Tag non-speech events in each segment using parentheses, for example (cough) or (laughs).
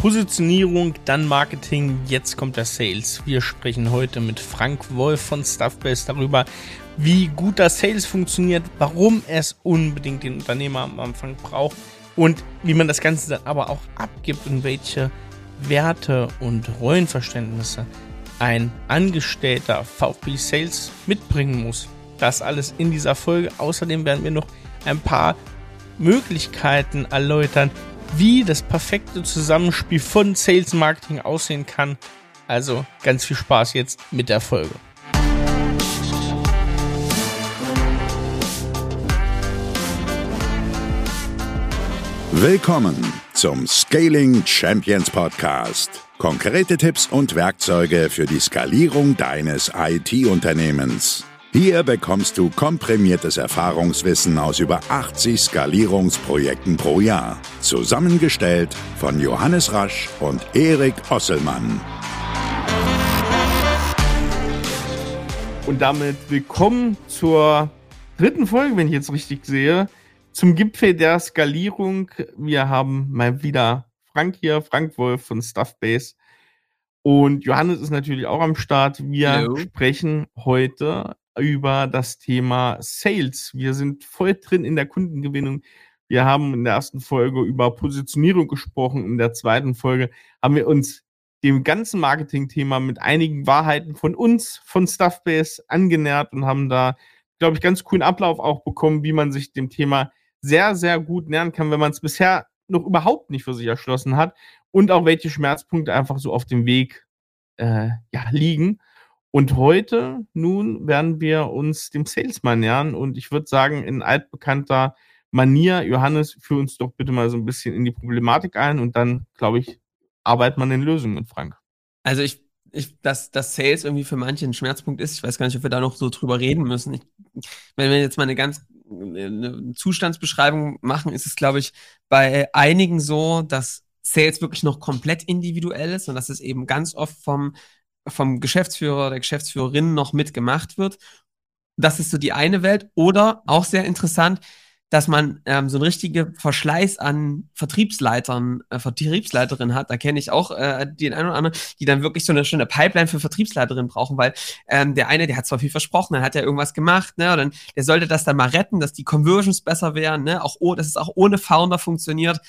Positionierung, dann Marketing, jetzt kommt der Sales. Wir sprechen heute mit Frank Wolf von Stuffbase darüber, wie gut das Sales funktioniert, warum es unbedingt den Unternehmer am Anfang braucht und wie man das Ganze dann aber auch abgibt und welche Werte und Rollenverständnisse ein Angestellter VfB Sales mitbringen muss. Das alles in dieser Folge. Außerdem werden wir noch ein paar Möglichkeiten erläutern, wie das perfekte Zusammenspiel von Sales Marketing aussehen kann. Also ganz viel Spaß jetzt mit der Folge. Willkommen zum Scaling Champions Podcast. Konkrete Tipps und Werkzeuge für die Skalierung deines IT-Unternehmens. Hier bekommst du komprimiertes Erfahrungswissen aus über 80 Skalierungsprojekten pro Jahr. Zusammengestellt von Johannes Rasch und Erik Osselmann. Und damit willkommen zur dritten Folge, wenn ich jetzt richtig sehe, zum Gipfel der Skalierung. Wir haben mal wieder Frank hier, Frank Wolf von Stuffbase. Und Johannes ist natürlich auch am Start. Wir Hello. sprechen heute über das Thema Sales. Wir sind voll drin in der Kundengewinnung. Wir haben in der ersten Folge über Positionierung gesprochen. In der zweiten Folge haben wir uns dem ganzen Marketing-Thema mit einigen Wahrheiten von uns, von Stuffbase, angenähert und haben da, glaube ich, ganz coolen Ablauf auch bekommen, wie man sich dem Thema sehr, sehr gut nähern kann, wenn man es bisher noch überhaupt nicht für sich erschlossen hat und auch welche Schmerzpunkte einfach so auf dem Weg äh, ja, liegen. Und heute nun werden wir uns dem Salesman nähern und ich würde sagen, in altbekannter Manier, Johannes, führ uns doch bitte mal so ein bisschen in die Problematik ein und dann, glaube ich, arbeitet man in Lösungen mit Frank. Also ich, ich, dass, dass Sales irgendwie für manche ein Schmerzpunkt ist, ich weiß gar nicht, ob wir da noch so drüber reden müssen. Ich, wenn wir jetzt mal eine ganz eine Zustandsbeschreibung machen, ist es, glaube ich, bei einigen so, dass Sales wirklich noch komplett individuell ist und dass es eben ganz oft vom vom Geschäftsführer, der Geschäftsführerin noch mitgemacht wird. Das ist so die eine Welt. Oder auch sehr interessant, dass man ähm, so einen richtigen Verschleiß an Vertriebsleitern, äh, Vertriebsleiterinnen hat. Da kenne ich auch äh, den einen oder anderen, die dann wirklich so eine schöne Pipeline für Vertriebsleiterinnen brauchen, weil ähm, der eine, der hat zwar viel versprochen, dann hat er irgendwas gemacht, ne, und dann, der sollte das dann mal retten, dass die Conversions besser wären, ne, auch oh, dass es auch ohne Founder funktioniert.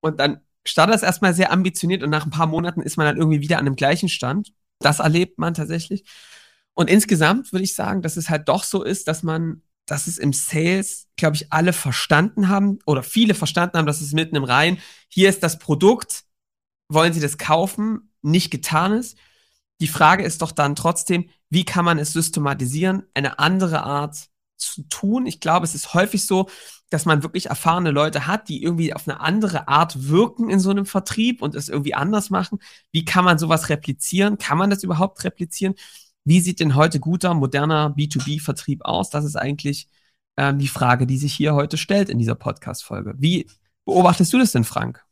Und dann startet das erstmal sehr ambitioniert und nach ein paar Monaten ist man dann irgendwie wieder an dem gleichen Stand. Das erlebt man tatsächlich. Und insgesamt würde ich sagen, dass es halt doch so ist, dass man, dass es im Sales, glaube ich, alle verstanden haben oder viele verstanden haben, dass es mitten im Reihen, hier ist das Produkt, wollen Sie das kaufen, nicht getan ist. Die Frage ist doch dann trotzdem, wie kann man es systematisieren, eine andere Art zu tun? Ich glaube, es ist häufig so, dass man wirklich erfahrene Leute hat, die irgendwie auf eine andere Art wirken in so einem Vertrieb und es irgendwie anders machen. Wie kann man sowas replizieren? Kann man das überhaupt replizieren? Wie sieht denn heute guter, moderner B2B-Vertrieb aus? Das ist eigentlich ähm, die Frage, die sich hier heute stellt in dieser Podcast-Folge. Wie beobachtest du das denn, Frank?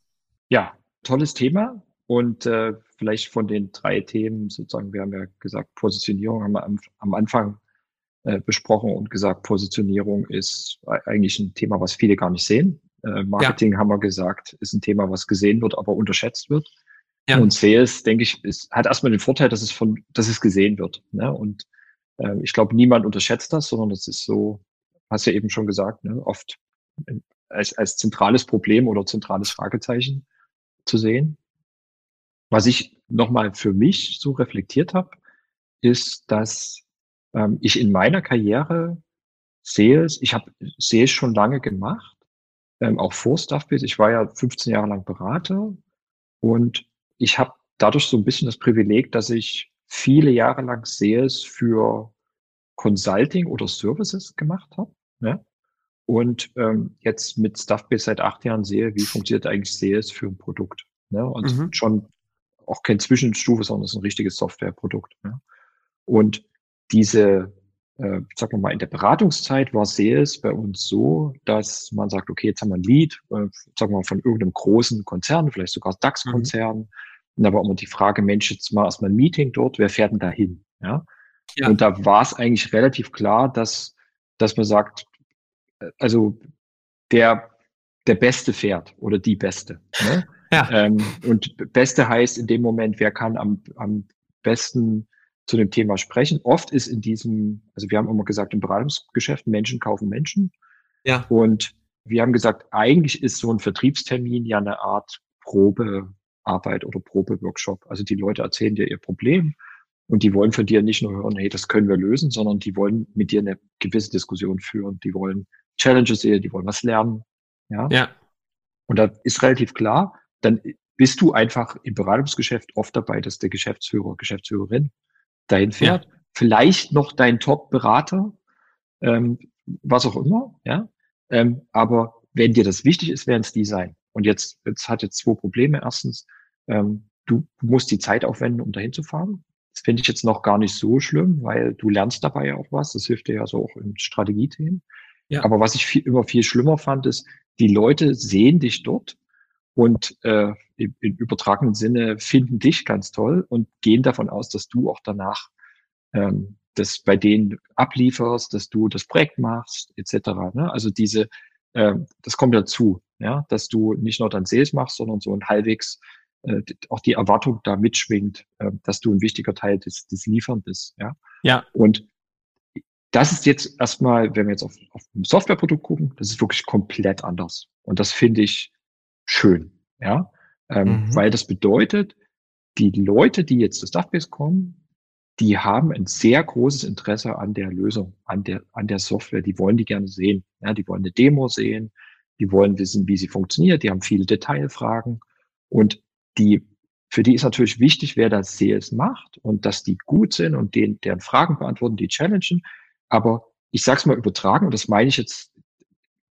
Ja, tolles Thema. Und äh, vielleicht von den drei Themen sozusagen, wir haben ja gesagt, Positionierung haben wir am, am Anfang äh, besprochen und gesagt, Positionierung ist eigentlich ein Thema, was viele gar nicht sehen. Äh, Marketing ja. haben wir gesagt, ist ein Thema, was gesehen wird, aber unterschätzt wird. Ja. Und Sales, denke ich, ist, hat erstmal den Vorteil, dass es von, dass es gesehen wird. Ne? Und äh, ich glaube, niemand unterschätzt das, sondern das ist so, hast ja eben schon gesagt, ne? oft als, als zentrales Problem oder zentrales Fragezeichen zu sehen. Was ich nochmal für mich so reflektiert habe, ist, dass ähm, ich in meiner Karriere Sales, ich habe Sales schon lange gemacht, ähm, auch vor Stuffbase. Ich war ja 15 Jahre lang Berater und ich habe dadurch so ein bisschen das Privileg, dass ich viele Jahre lang Sales für Consulting oder Services gemacht habe. Ne? Und ähm, jetzt mit Stuffbase seit acht Jahren sehe, wie funktioniert eigentlich Sales für ein Produkt. Ne? Und mhm. schon auch kein Zwischenstufe, sondern es ist ein richtiges Softwareprodukt. Ne? Und diese, äh, sagen wir mal, in der Beratungszeit war Sales bei uns so, dass man sagt, okay, jetzt haben wir ein Lead, äh, sagen wir mal, von irgendeinem großen Konzern, vielleicht sogar DAX-Konzern. Mhm. Und da war immer die Frage, Mensch, jetzt mal erstmal ein Meeting dort, wer fährt denn da hin? Ja? ja. Und da war es eigentlich relativ klar, dass, dass man sagt, äh, also der, der Beste fährt oder die Beste. Ne? Ja. Ähm, und Beste heißt in dem Moment, wer kann am, am besten zu dem Thema sprechen. Oft ist in diesem, also wir haben immer gesagt, im Beratungsgeschäft Menschen kaufen Menschen. Ja. Und wir haben gesagt, eigentlich ist so ein Vertriebstermin ja eine Art Probearbeit oder Probeworkshop. Also die Leute erzählen dir ihr Problem und die wollen von dir nicht nur hören, hey, das können wir lösen, sondern die wollen mit dir eine gewisse Diskussion führen. Die wollen Challenges sehen, die wollen was lernen. Ja. ja. Und da ist relativ klar, dann bist du einfach im Beratungsgeschäft oft dabei, dass der Geschäftsführer, Geschäftsführerin dahin fährt. Ja. Vielleicht noch dein Top-Berater, ähm, was auch immer, ja. Ähm, aber wenn dir das wichtig ist, werden es die sein. Und jetzt, jetzt hat jetzt zwei Probleme. Erstens, ähm, du musst die Zeit aufwenden, um dahin zu fahren. Das finde ich jetzt noch gar nicht so schlimm, weil du lernst dabei ja auch was. Das hilft dir ja so auch in Strategiethemen. Ja. Aber was ich viel, immer viel schlimmer fand, ist, die Leute sehen dich dort und äh, im, im übertragenen Sinne finden dich ganz toll und gehen davon aus, dass du auch danach ähm, das bei denen ablieferst, dass du das Projekt machst, etc. Ne? Also diese, äh, das kommt dazu, ja, dass du nicht nur dann Sales machst, sondern so ein halbwegs äh, auch die Erwartung da mitschwingt, äh, dass du ein wichtiger Teil des, des Liefern bist, ja. Ja. Und das ist jetzt erstmal, wenn wir jetzt auf, auf ein Softwareprodukt gucken, das ist wirklich komplett anders. Und das finde ich schön, ja, ähm, mhm. weil das bedeutet, die Leute, die jetzt zu Stuffbase kommen, die haben ein sehr großes Interesse an der Lösung, an der, an der Software. Die wollen die gerne sehen. Ja, die wollen eine Demo sehen. Die wollen wissen, wie sie funktioniert. Die haben viele Detailfragen. Und die, für die ist natürlich wichtig, wer das Sales macht und dass die gut sind und denen, deren Fragen beantworten, die challengen. Aber ich sag's mal übertragen, und das meine ich jetzt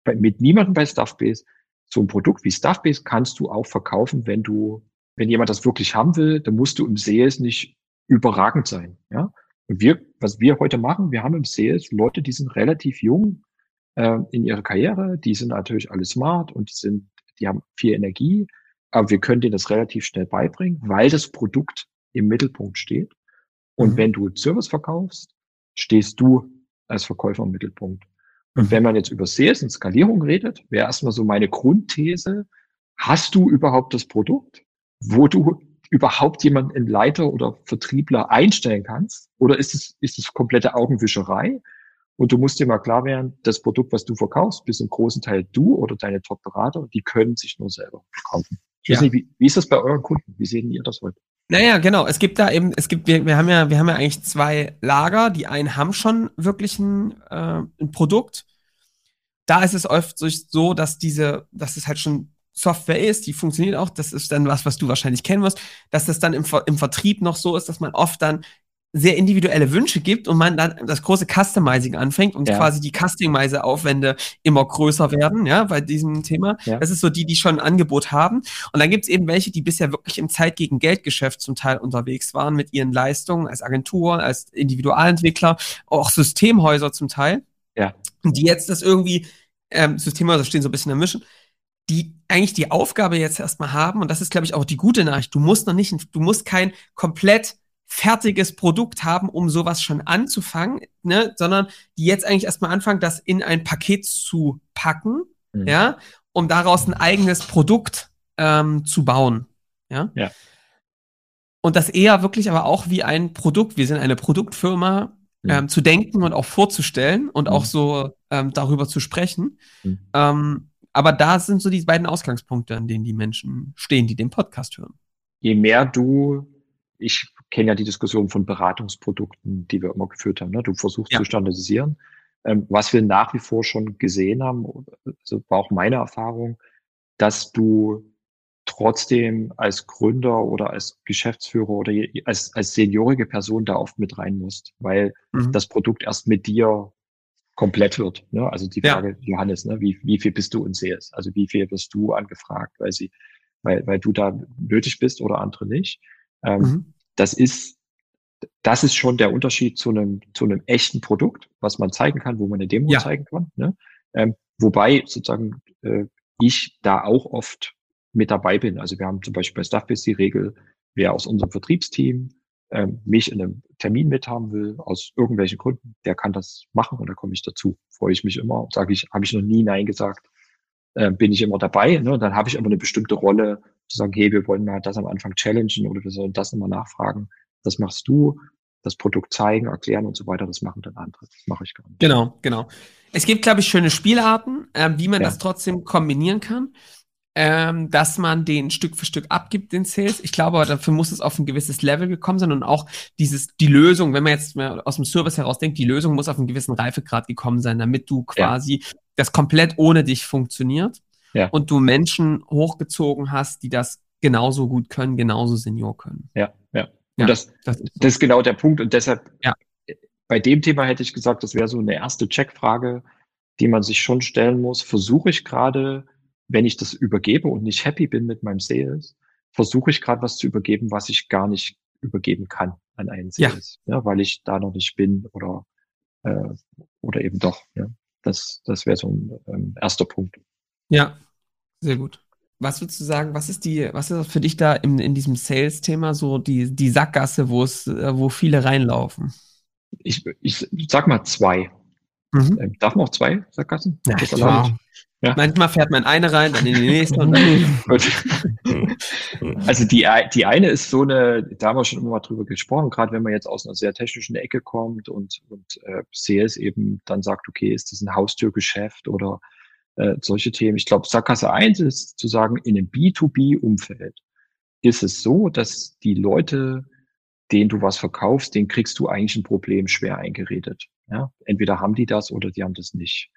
bei, mit niemandem bei Stuffbase. So ein Produkt wie Stuffbase kannst du auch verkaufen, wenn du, wenn jemand das wirklich haben will, dann musst du im Sales nicht überragend sein. Ja? Und wir, was wir heute machen, wir haben im Sales Leute, die sind relativ jung äh, in ihrer Karriere, die sind natürlich alle smart und die sind, die haben viel Energie, aber wir können denen das relativ schnell beibringen, weil das Produkt im Mittelpunkt steht. Und mhm. wenn du Service verkaufst, stehst du als Verkäufer im Mittelpunkt. Und mhm. wenn man jetzt über Sales und Skalierung redet, wäre erstmal so meine Grundthese, hast du überhaupt das Produkt, wo du überhaupt jemanden in Leiter oder Vertriebler einstellen kannst? Oder ist es, ist es komplette Augenwischerei? Und du musst dir mal klar werden, das Produkt, was du verkaufst, bist im großen Teil du oder deine Top-Berater, die können sich nur selber verkaufen. Ich ja. weiß nicht, wie, wie ist das bei euren Kunden? Wie sehen ihr das heute? Naja, genau. Es gibt da eben, es gibt, wir, wir haben ja, wir haben ja eigentlich zwei Lager. Die einen haben schon wirklich ein, äh, ein Produkt. Da ist es oft so, dass diese, dass es halt schon Software ist, die funktioniert auch, das ist dann was, was du wahrscheinlich kennen wirst, dass das dann im, im Vertrieb noch so ist, dass man oft dann sehr individuelle Wünsche gibt und man dann das große Customizing anfängt und ja. quasi die Customize-Aufwände immer größer werden, ja, bei diesem Thema. Ja. Das ist so die, die schon ein Angebot haben. Und dann gibt es eben welche, die bisher wirklich im Zeit gegen Geldgeschäft zum Teil unterwegs waren mit ihren Leistungen als Agentur, als Individualentwickler, auch Systemhäuser zum Teil. Ja. Und die jetzt das irgendwie, ähm, Systemhäuser stehen so ein bisschen im Mischen, die eigentlich die Aufgabe jetzt erstmal haben, und das ist, glaube ich, auch die gute Nachricht, du musst noch nicht, du musst kein komplett fertiges Produkt haben, um sowas schon anzufangen, ne, sondern die jetzt eigentlich erstmal anfangen, das in ein Paket zu packen, mhm. ja, um daraus ein eigenes Produkt ähm, zu bauen. Ja? ja. Und das eher wirklich aber auch wie ein Produkt, wir sind eine Produktfirma, mhm. ähm, zu denken und auch vorzustellen und mhm. auch so ähm, darüber zu sprechen. Mhm. Ähm, aber da sind so die beiden Ausgangspunkte, an denen die Menschen stehen, die den Podcast hören. Je mehr du, ich kenne ja die Diskussion von Beratungsprodukten, die wir immer geführt haben. Ne? Du versuchst ja. zu standardisieren. Ähm, was wir nach wie vor schon gesehen haben, also war auch meine Erfahrung, dass du trotzdem als Gründer oder als Geschäftsführer oder als, als seniorige Person da oft mit rein musst, weil mhm. das Produkt erst mit dir komplett wird. Ne? Also die Frage, ja. Johannes, ne? wie, wie viel bist du in Sales? Also wie viel wirst du angefragt, weil sie, weil, weil du da nötig bist oder andere nicht. Ähm, mhm. Das ist, das ist schon der Unterschied zu einem, zu einem echten Produkt, was man zeigen kann, wo man eine Demo ja. zeigen kann. Ne? Ähm, wobei sozusagen äh, ich da auch oft mit dabei bin. Also wir haben zum Beispiel bei Stuffbase die Regel, wer aus unserem Vertriebsteam ähm, mich in einem Termin mithaben will, aus irgendwelchen Gründen, der kann das machen und da komme ich dazu. Freue ich mich immer. Sage ich, habe ich noch nie Nein gesagt, äh, bin ich immer dabei. Ne? Und dann habe ich immer eine bestimmte Rolle zu sagen, hey, wir wollen mal das am Anfang challengen oder wir sollen das nochmal nachfragen. Das machst du, das Produkt zeigen, erklären und so weiter, das machen dann andere. Das mache ich gar nicht. Genau, genau. Es gibt, glaube ich, schöne Spielarten, äh, wie man ja. das trotzdem kombinieren kann ähm, dass man den Stück für Stück abgibt, den Sales. Ich glaube, aber dafür muss es auf ein gewisses Level gekommen sein und auch dieses, die Lösung, wenn man jetzt mal aus dem Service heraus denkt, die Lösung muss auf einen gewissen Reifegrad gekommen sein, damit du quasi ja. das komplett ohne dich funktioniert ja. und du Menschen hochgezogen hast, die das genauso gut können, genauso Senior können. Ja, ja. Und ja, das, das, ist, das ist genau der Punkt und deshalb ja. bei dem Thema hätte ich gesagt, das wäre so eine erste Checkfrage, die man sich schon stellen muss. Versuche ich gerade wenn ich das übergebe und nicht happy bin mit meinem Sales, versuche ich gerade was zu übergeben, was ich gar nicht übergeben kann an einen Sales, ja. ja weil ich da noch nicht bin oder äh, oder eben doch. Ja. Das, das wäre so ein ähm, erster Punkt. Ja, sehr gut. Was würdest du sagen, was ist die, was ist für dich da in, in diesem Sales-Thema so die, die Sackgasse, wo es, äh, wo viele reinlaufen? Ich, ich sag mal zwei. Mhm. Ähm, darf man auch zwei Sackgassen? Ja, klar. Ja. Manchmal fährt man eine rein, dann in die nächste. Und (laughs) also die, die eine ist so eine, da haben wir schon immer mal drüber gesprochen, gerade wenn man jetzt aus einer sehr technischen Ecke kommt und, und äh, CS eben dann sagt, okay, ist das ein Haustürgeschäft oder äh, solche Themen. Ich glaube, Sackgasse 1 ist zu sagen, in einem B2B-Umfeld ist es so, dass die Leute, denen du was verkaufst, denen kriegst du eigentlich ein Problem schwer eingeredet. Ja? Entweder haben die das oder die haben das nicht.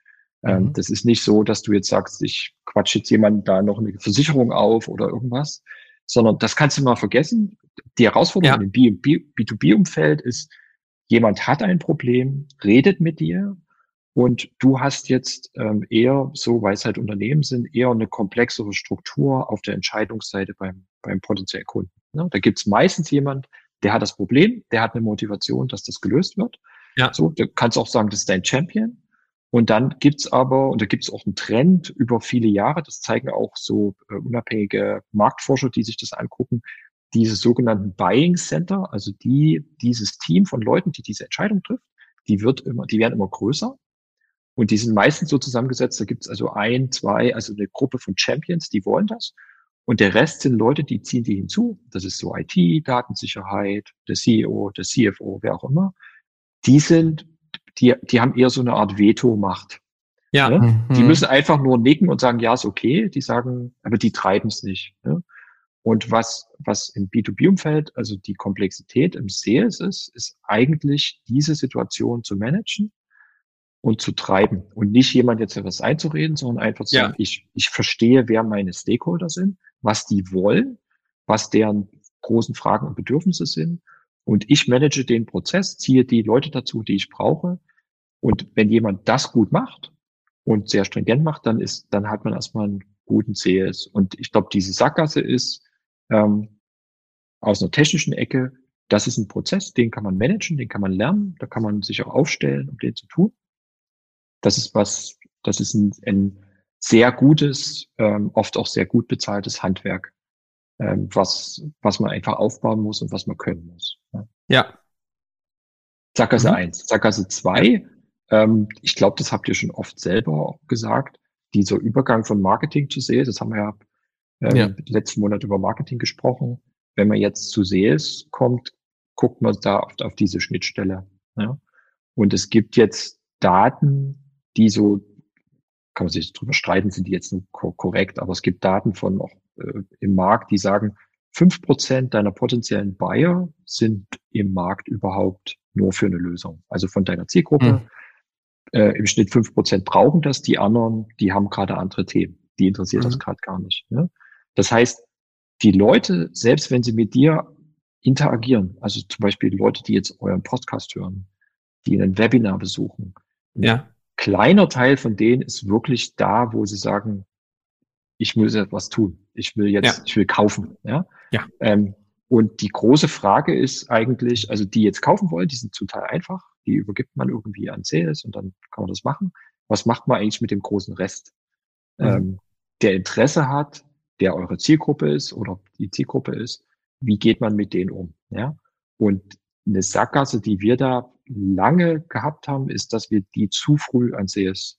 Ähm, mhm. Das ist nicht so, dass du jetzt sagst, ich quatsch jetzt jemand da noch eine Versicherung auf oder irgendwas, sondern das kannst du mal vergessen. Die Herausforderung ja. im B2B-Umfeld ist, jemand hat ein Problem, redet mit dir und du hast jetzt ähm, eher, so weil es halt Unternehmen sind, eher eine komplexere Struktur auf der Entscheidungsseite beim, beim potenziellen Kunden. Ne? Da gibt es meistens jemand, der hat das Problem, der hat eine Motivation, dass das gelöst wird. Ja. So, du kannst auch sagen, das ist dein Champion. Und dann gibt's aber, und da gibt's auch einen Trend über viele Jahre, das zeigen auch so äh, unabhängige Marktforscher, die sich das angucken, diese sogenannten Buying Center, also die, dieses Team von Leuten, die diese Entscheidung trifft, die wird immer, die werden immer größer. Und die sind meistens so zusammengesetzt, da gibt's also ein, zwei, also eine Gruppe von Champions, die wollen das. Und der Rest sind Leute, die ziehen die hinzu. Das ist so IT, Datensicherheit, der CEO, der CFO, wer auch immer. Die sind die, die haben eher so eine Art Veto-Macht. Ja. Ne? Mhm. Die müssen einfach nur nicken und sagen, ja, ist okay. Die sagen, aber die treiben es nicht. Ne? Und was, was im B2B-Umfeld, also die Komplexität im Sales ist, ist eigentlich diese Situation zu managen und zu treiben und nicht jemand jetzt etwas einzureden, sondern einfach zu ja. sagen, ich, ich verstehe, wer meine Stakeholder sind, was die wollen, was deren großen Fragen und Bedürfnisse sind und ich manage den Prozess, ziehe die Leute dazu, die ich brauche. Und wenn jemand das gut macht und sehr stringent macht, dann ist, dann hat man erstmal einen guten CS. Und ich glaube, diese Sackgasse ist ähm, aus einer technischen Ecke, das ist ein Prozess, den kann man managen, den kann man lernen, da kann man sich auch aufstellen, um den zu tun. Das ist was, das ist ein, ein sehr gutes, ähm, oft auch sehr gut bezahltes Handwerk, ähm, was, was man einfach aufbauen muss und was man können muss. Ja. Sackgasse mhm. 1. Sackgasse 2, ähm, ich glaube, das habt ihr schon oft selber gesagt, dieser Übergang von Marketing zu Sales, das haben wir ja, ähm, ja. letzten Monat über Marketing gesprochen. Wenn man jetzt zu Sales kommt, guckt man da oft auf diese Schnittstelle. Ja? Und es gibt jetzt Daten, die so, kann man sich drüber streiten, sind die jetzt korrekt, aber es gibt Daten von auch äh, im Markt, die sagen, fünf Prozent deiner potenziellen Buyer sind im Markt überhaupt nur für eine Lösung. Also von deiner Zielgruppe. Mhm. Äh, Im Schnitt fünf Prozent brauchen das, die anderen, die haben gerade andere Themen. Die interessiert mhm. das gerade gar nicht. Ne? Das heißt, die Leute, selbst wenn sie mit dir interagieren, also zum Beispiel Leute, die jetzt euren Podcast hören, die ein Webinar besuchen, ja. Kleiner Teil von denen ist wirklich da, wo sie sagen, ich muss etwas tun. Ich will jetzt, ja. ich will kaufen. Ja. ja. Ähm, und die große Frage ist eigentlich, also die jetzt kaufen wollen, die sind total einfach. Die übergibt man irgendwie an Sales und dann kann man das machen. Was macht man eigentlich mit dem großen Rest? Mhm. Ähm, der Interesse hat, der eure Zielgruppe ist oder die Zielgruppe ist, wie geht man mit denen um? Ja. Und eine Sackgasse, die wir da lange gehabt haben, ist, dass wir die zu früh an Sales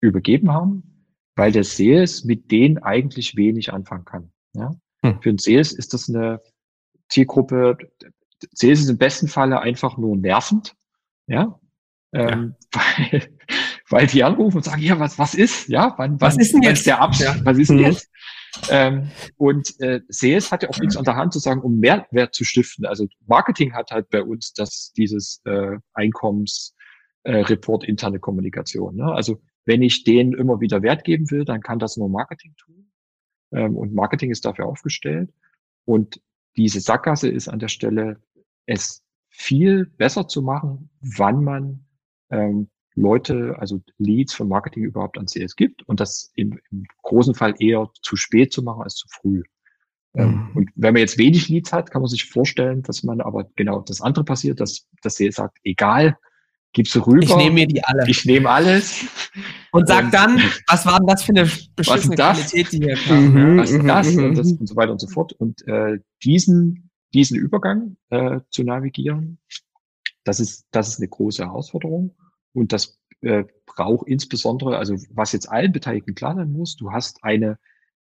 übergeben haben weil der Sales mit denen eigentlich wenig anfangen kann. Ja? Mhm. Für den Sales ist das eine Zielgruppe, Sales ist im besten Falle einfach nur nervend, ja, ähm, ja. (laughs) weil, weil die anrufen und sagen, ja, was, was ist, ja, wann, was wann, ist denn jetzt? Der Abschluss, Ja. was ist denn Mhm. jetzt? Ähm, und äh, Sales hat ja auch nichts an der Hand zu sagen, um Mehrwert zu stiften. Also Marketing hat halt bei uns das dieses äh, Einkommens äh, Report interne Kommunikation. Ne? Also wenn ich denen immer wieder Wert geben will, dann kann das nur Marketing tun. Ähm, und Marketing ist dafür aufgestellt. Und diese Sackgasse ist an der Stelle, es viel besser zu machen, wann man ähm, Leute, also Leads für Marketing überhaupt an CS gibt und das im, im großen Fall eher zu spät zu machen als zu früh. Ähm, Mhm. Und wenn man jetzt wenig Leads hat, kann man sich vorstellen, dass man aber genau das andere passiert, dass das CS sagt, egal, gibst du rüber. Ich nehme mir die alle. ich nehme alles. und sag und- dann, was war denn das für eine beschissene das? Qualität, die hier kam? Mhm. Was ist das mhm, und, das mhm. und so weiter und so fort. Und äh, diesen, diesen Übergang äh, zu navigieren, das ist, das ist eine große Herausforderung. Und das äh, braucht insbesondere, also was jetzt allen Beteiligten klar sein muss, du hast eine,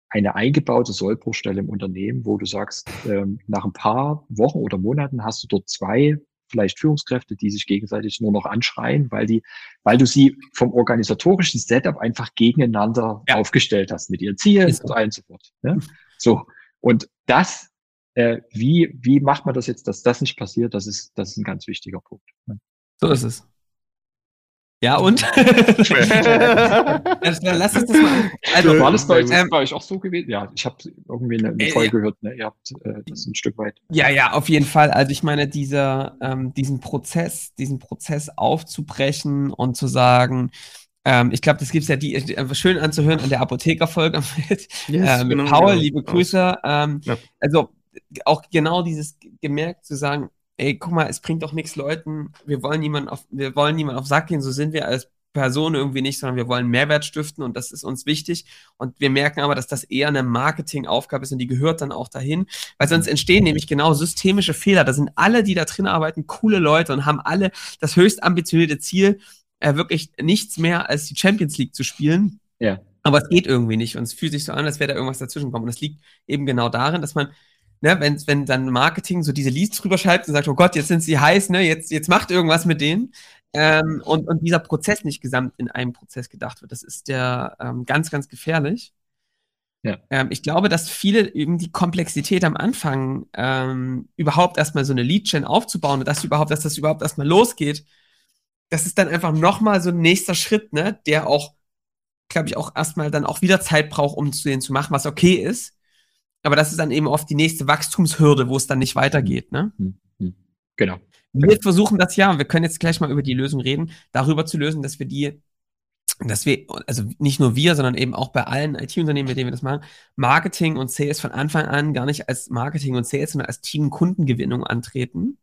eine eingebaute Sollbruchstelle im Unternehmen, wo du sagst, ähm, nach ein paar Wochen oder Monaten hast du dort zwei vielleicht Führungskräfte, die sich gegenseitig nur noch anschreien, weil die, weil du sie vom organisatorischen Setup einfach gegeneinander Ja. aufgestellt hast mit ihren Zielen und so. so und so fort. Ne? So. Und das, äh, wie, wie macht man das jetzt, dass das nicht passiert? Das ist, das ist ein ganz wichtiger Punkt. Ne? So ist es. Ja, und? Also, (laughs) dann lass uns das mal. Also, War das bei euch, ähm, bei euch auch so gewesen? Ja, ich habe irgendwie eine, eine Äh, Folge gehört, ne? Ihr habt äh, das ein Stück weit. Ja, ja, auf jeden Fall. Also ich meine, dieser, ähm, diesen Prozess, diesen Prozess aufzubrechen und zu sagen, ähm, ich glaube, das gibt's ja die, äh, schön anzuhören an der Apothekerfolge (laughs) mit, Yes, äh, mit genau, Paul, genau. liebe Grüße. Ähm, Ja. Also auch genau dieses gemerkt zu sagen, ey, guck mal, es bringt doch nichts Leuten, wir wollen niemanden auf, wir wollen niemanden auf Sack gehen, so sind wir als Person irgendwie nicht, sondern wir wollen Mehrwert stiften und das ist uns wichtig. Und wir merken aber, dass das eher eine Marketingaufgabe ist und die gehört dann auch dahin, weil sonst entstehen nämlich genau systemische Fehler. Da sind alle, die da drin arbeiten, coole Leute und haben alle das höchst ambitionierte Ziel, äh, wirklich nichts mehr als die Champions League zu spielen. Ja. Aber es geht irgendwie nicht und es fühlt sich so an, als wäre da irgendwas dazwischen gekommen. Und das liegt eben genau darin, dass man, ne, wenn, wenn dann Marketing so diese Leads drüber schreibt und sagt, oh Gott, jetzt sind sie heiß, ne, jetzt, jetzt macht irgendwas mit denen. Ähm, und, und dieser Prozess nicht gesamt in einem Prozess gedacht wird. Das ist der ähm, ganz, ganz gefährlich. Ja. Ähm, ich glaube, dass viele eben die Komplexität am Anfang ähm, überhaupt erstmal so eine Lead-Chain aufzubauen und dass überhaupt, dass das überhaupt erstmal losgeht, das ist dann einfach nochmal so ein nächster Schritt, ne, der auch, glaube ich, auch erstmal dann auch wieder Zeit braucht, um zu den zu machen, was okay ist. Aber das ist dann eben oft die nächste Wachstumshürde, wo es dann nicht weitergeht, ne? Hm, hm. Genau. Wir versuchen das ja, und wir können jetzt gleich mal über die Lösung reden, darüber zu lösen, dass wir die, dass wir, also nicht nur wir, sondern eben auch bei allen IT-Unternehmen, mit denen wir das machen, Marketing und Sales von Anfang an gar nicht als Marketing und Sales, sondern als Team-Kundengewinnung antreten.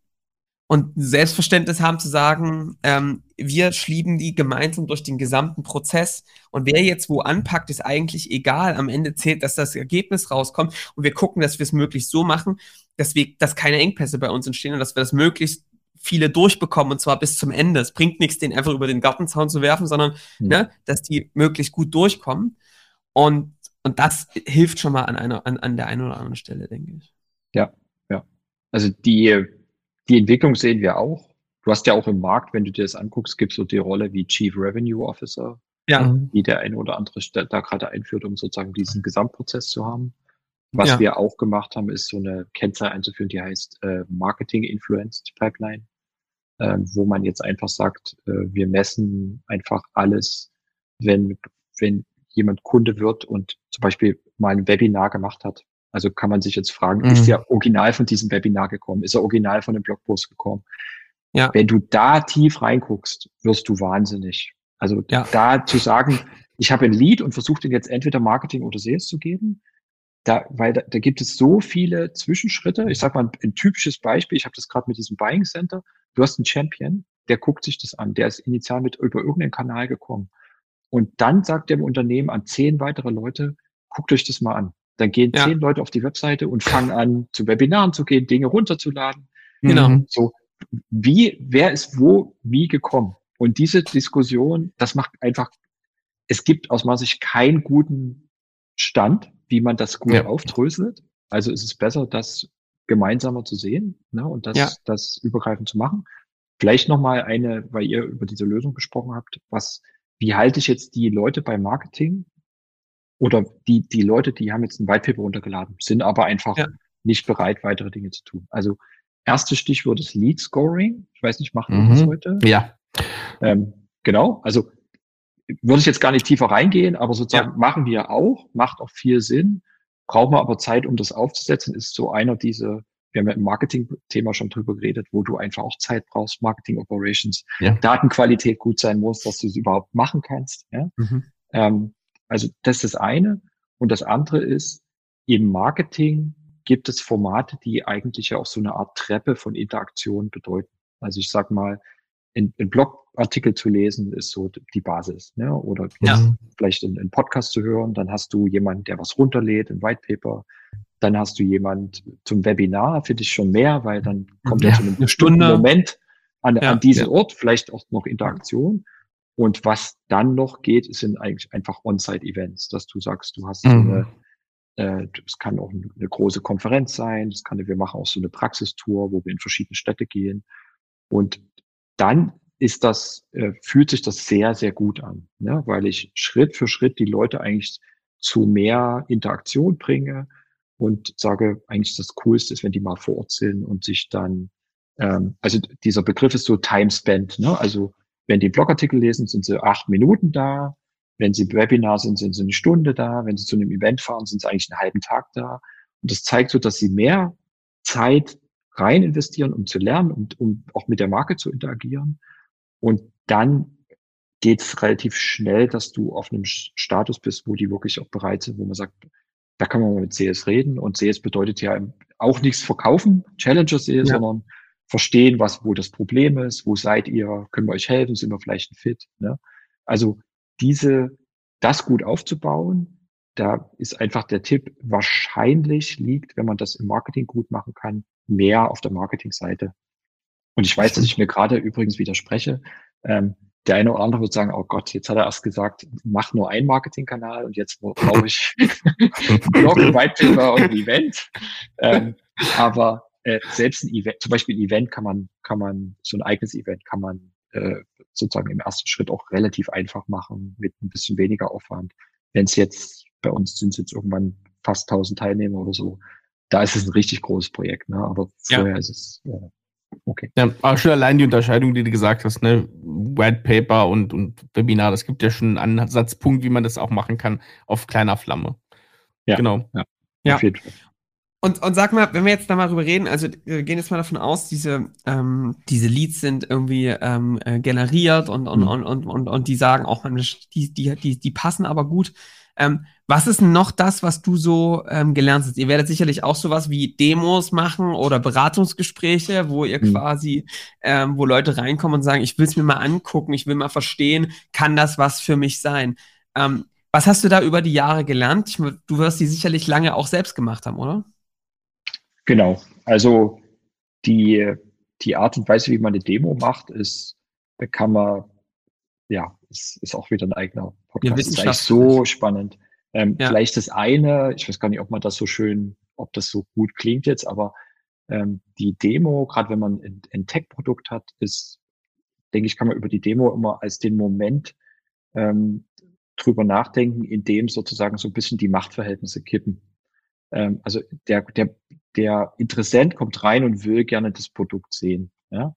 Und Selbstverständnis haben zu sagen, ähm, wir schlieben die gemeinsam durch den gesamten Prozess. Und wer jetzt wo anpackt, ist eigentlich egal. Am Ende zählt, dass das Ergebnis rauskommt. Und wir gucken, dass wir es möglichst so machen, dass, wir, dass keine Engpässe bei uns entstehen und dass wir das möglichst viele durchbekommen und zwar bis zum Ende. Es bringt nichts, den einfach über den Gartenzaun zu werfen, sondern Hm. ne, dass die möglichst gut durchkommen. Und, und das hilft schon mal an, einer, an, an der einen oder anderen Stelle, denke ich. Also die, die Entwicklung sehen wir auch. Du hast ja auch im Markt, wenn du dir das anguckst, gibt es so die Rolle wie Chief Revenue Officer, Ja. die der eine oder andere da gerade einführt, um sozusagen diesen Gesamtprozess zu haben. Was Ja. wir auch gemacht haben, ist so eine Kennzahl einzuführen, die heißt äh, Marketing Influenced Pipeline, äh, wo man jetzt einfach sagt, äh, wir messen einfach alles, wenn, wenn jemand Kunde wird und zum Beispiel mal ein Webinar gemacht hat. Also kann man sich jetzt fragen, Mhm. ist der original von diesem Webinar gekommen? Ist er original von dem Blogpost gekommen? Ja. Wenn du da tief reinguckst, wirst du wahnsinnig. Also Ja. da zu sagen, ich habe ein Lead und versuche den jetzt entweder Marketing oder Sales zu geben, da, weil da, da gibt es so viele Zwischenschritte. Ich sag mal ein, ein typisches Beispiel, ich habe das gerade mit diesem Buying Center. Du hast einen Champion, der guckt sich das an, der ist initial mit über irgendeinen Kanal gekommen. Und dann sagt der im Unternehmen an zehn weitere Leute, guckt euch das mal an. Dann gehen Ja. zehn Leute auf die Webseite und fangen an, zu Webinaren zu gehen, Dinge runterzuladen. Genau. Mhm. So, wie, wer ist wo, wie gekommen? Und diese Diskussion, das macht einfach, es gibt aus meiner Sicht keinen guten Stand, wie man das gut Ja. aufdröselt. Also ist es besser, das gemeinsamer zu sehen ne, und das, Ja. das übergreifend zu machen. Vielleicht nochmal eine, weil ihr über diese Lösung gesprochen habt, was, wie halte ich jetzt die Leute beim Marketing oder die, die Leute, die haben jetzt ein White Paper runtergeladen, sind aber einfach Ja. nicht bereit, weitere Dinge zu tun. Also erstes Stichwort ist Lead Scoring. Ich weiß nicht, machen wir das Mhm. heute? Ja. Ähm, genau, also würde ich jetzt gar nicht tiefer reingehen, aber sozusagen machen wir auch, macht auch viel Sinn, brauchen wir aber Zeit, um das aufzusetzen, ist so einer dieser, wir haben ja im Marketing-Thema schon drüber geredet, wo du einfach auch Zeit brauchst, Marketing Operations, Ja. Datenqualität gut sein muss, dass du es überhaupt machen kannst. Ja? Mhm. Ähm, also das ist das eine. Und das andere ist, im Marketing gibt es Formate, die eigentlich ja auch so eine Art Treppe von Interaktion bedeuten. Also ich sag mal, in, in Blogartikel zu lesen ist so die Basis. Ne? Oder Ja. vielleicht in, in Podcast zu hören, dann hast du jemanden, der was runterlädt, ein White Paper. Dann hast du jemand zum Webinar, finde ich schon mehr, weil dann kommt Ja, er zu einem eine bestimmten. Moment an, Ja, an diesen ja. Ort, vielleicht auch noch Interaktion. Und was dann noch geht, sind eigentlich einfach On-Site-Events, dass du sagst, du hast so Mhm. eine, äh, es kann auch eine, große Konferenz sein, es kann, wir machen auch so eine Praxistour, wo wir in verschiedene Städte gehen. Und dann ist das, äh, fühlt sich das sehr, sehr gut an, ne? weil ich Schritt für Schritt die Leute eigentlich zu mehr Interaktion bringe und sage, eigentlich das Coolste ist, wenn die mal vor Ort sind und sich dann, ähm, also dieser Begriff ist so Time Spent, ne? also wenn die Blogartikel lesen, sind sie acht Minuten da, wenn sie Webinar sind, sind sie eine Stunde da, wenn sie zu einem Event fahren, sind sie eigentlich einen halben Tag da. Und das zeigt so, dass sie mehr Zeit rein investieren, um zu lernen und um auch mit der Marke zu interagieren. Und dann geht es relativ schnell, dass du auf einem Status bist, wo die wirklich auch bereit sind, wo man sagt, da kann man mal mit CS reden. Und CS bedeutet ja auch nichts verkaufen, Challenger CS, Ja. sondern verstehen, was, wo das Problem ist, wo seid ihr, können wir euch helfen, sind wir vielleicht ein Fit. Ne? Also diese, das gut aufzubauen, da ist einfach der Tipp, wahrscheinlich liegt, wenn man das im Marketing gut machen kann, mehr auf der Marketingseite. Und ich weiß, dass ich mir gerade übrigens widerspreche. Ähm, der eine oder andere wird sagen, oh Gott, jetzt hat er erst gesagt, mach nur einen Marketingkanal und jetzt brauche ich (laughs) (laughs) Blog, ein White Paper und ein Event. Ähm, aber äh, selbst ein Event, zum Beispiel ein Event kann man, kann man, so ein eigenes Event kann man äh, sozusagen im ersten Schritt auch relativ einfach machen, mit ein bisschen weniger Aufwand. Wenn es jetzt, bei uns sind es jetzt irgendwann fast 1000 Teilnehmer oder so, da ist es ein richtig großes Projekt, ne? aber Ja. vorher ist es äh, okay. Ja, aber schon allein die Unterscheidung, die du gesagt hast, ne, White Paper und, und Webinar, das gibt ja schon einen Ansatzpunkt, wie man das auch machen kann auf kleiner Flamme. Ja. Genau. Ja. Auf jeden Fall. Und, und sag mal, wenn wir jetzt da mal drüber reden, also wir gehen jetzt mal davon aus, diese, ähm, diese Leads sind irgendwie ähm, äh, generiert und, und, Mhm. und, und, und, und die sagen auch, die, die, die, die passen aber gut. Ähm, was ist denn noch das, was du so ähm, gelernt hast? Ihr werdet sicherlich auch sowas wie Demos machen oder Beratungsgespräche, wo ihr Mhm. quasi, ähm, wo Leute reinkommen und sagen, ich will es mir mal angucken, ich will mal verstehen, kann das was für mich sein? Ähm, was hast du da über die Jahre gelernt? Ich, du wirst die sicherlich lange auch selbst gemacht haben, oder? Genau. Also die, die Art und Weise, wie man eine Demo macht, ist, da kann man, ja, ist, ist auch wieder ein eigener Podcast. Das ist eigentlich so spannend. Ähm, Ja. Vielleicht das eine, ich weiß gar nicht, ob man das so schön, ob das so gut klingt jetzt, aber ähm, die Demo, gerade wenn man ein, ein Tech-Produkt hat, ist, denke ich, kann man über die Demo immer als den Moment ähm, drüber nachdenken, in dem sozusagen so ein bisschen die Machtverhältnisse kippen. Ähm, also der, der, der Interessent kommt rein und will gerne das Produkt sehen. Ja?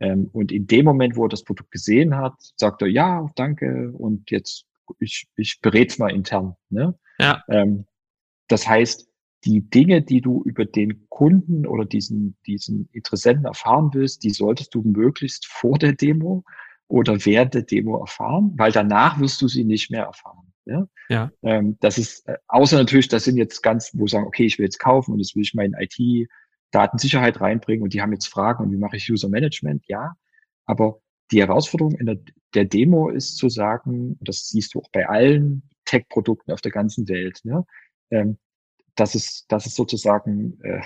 Ähm, und in dem Moment, wo er das Produkt gesehen hat, sagt er, ja, danke, und jetzt, ich, ich berät mal intern. Ne? Ja. Ähm, das heißt, die Dinge, die du über den Kunden oder diesen, diesen Interessenten erfahren willst, die solltest du möglichst vor der Demo oder während der Demo erfahren, weil danach wirst du sie nicht mehr erfahren. Ja. Ja. Ähm, das ist, äh, außer natürlich, das sind jetzt ganz, wo sagen, okay, ich will jetzt kaufen und jetzt will ich meine IT Datensicherheit reinbringen und die haben jetzt Fragen und wie mache ich User Management? Ja. Aber die Herausforderung in der, der Demo ist zu sagen, und das siehst du auch bei allen Tech-Produkten auf der ganzen Welt, ne, ähm, dass es, dass es sozusagen äh,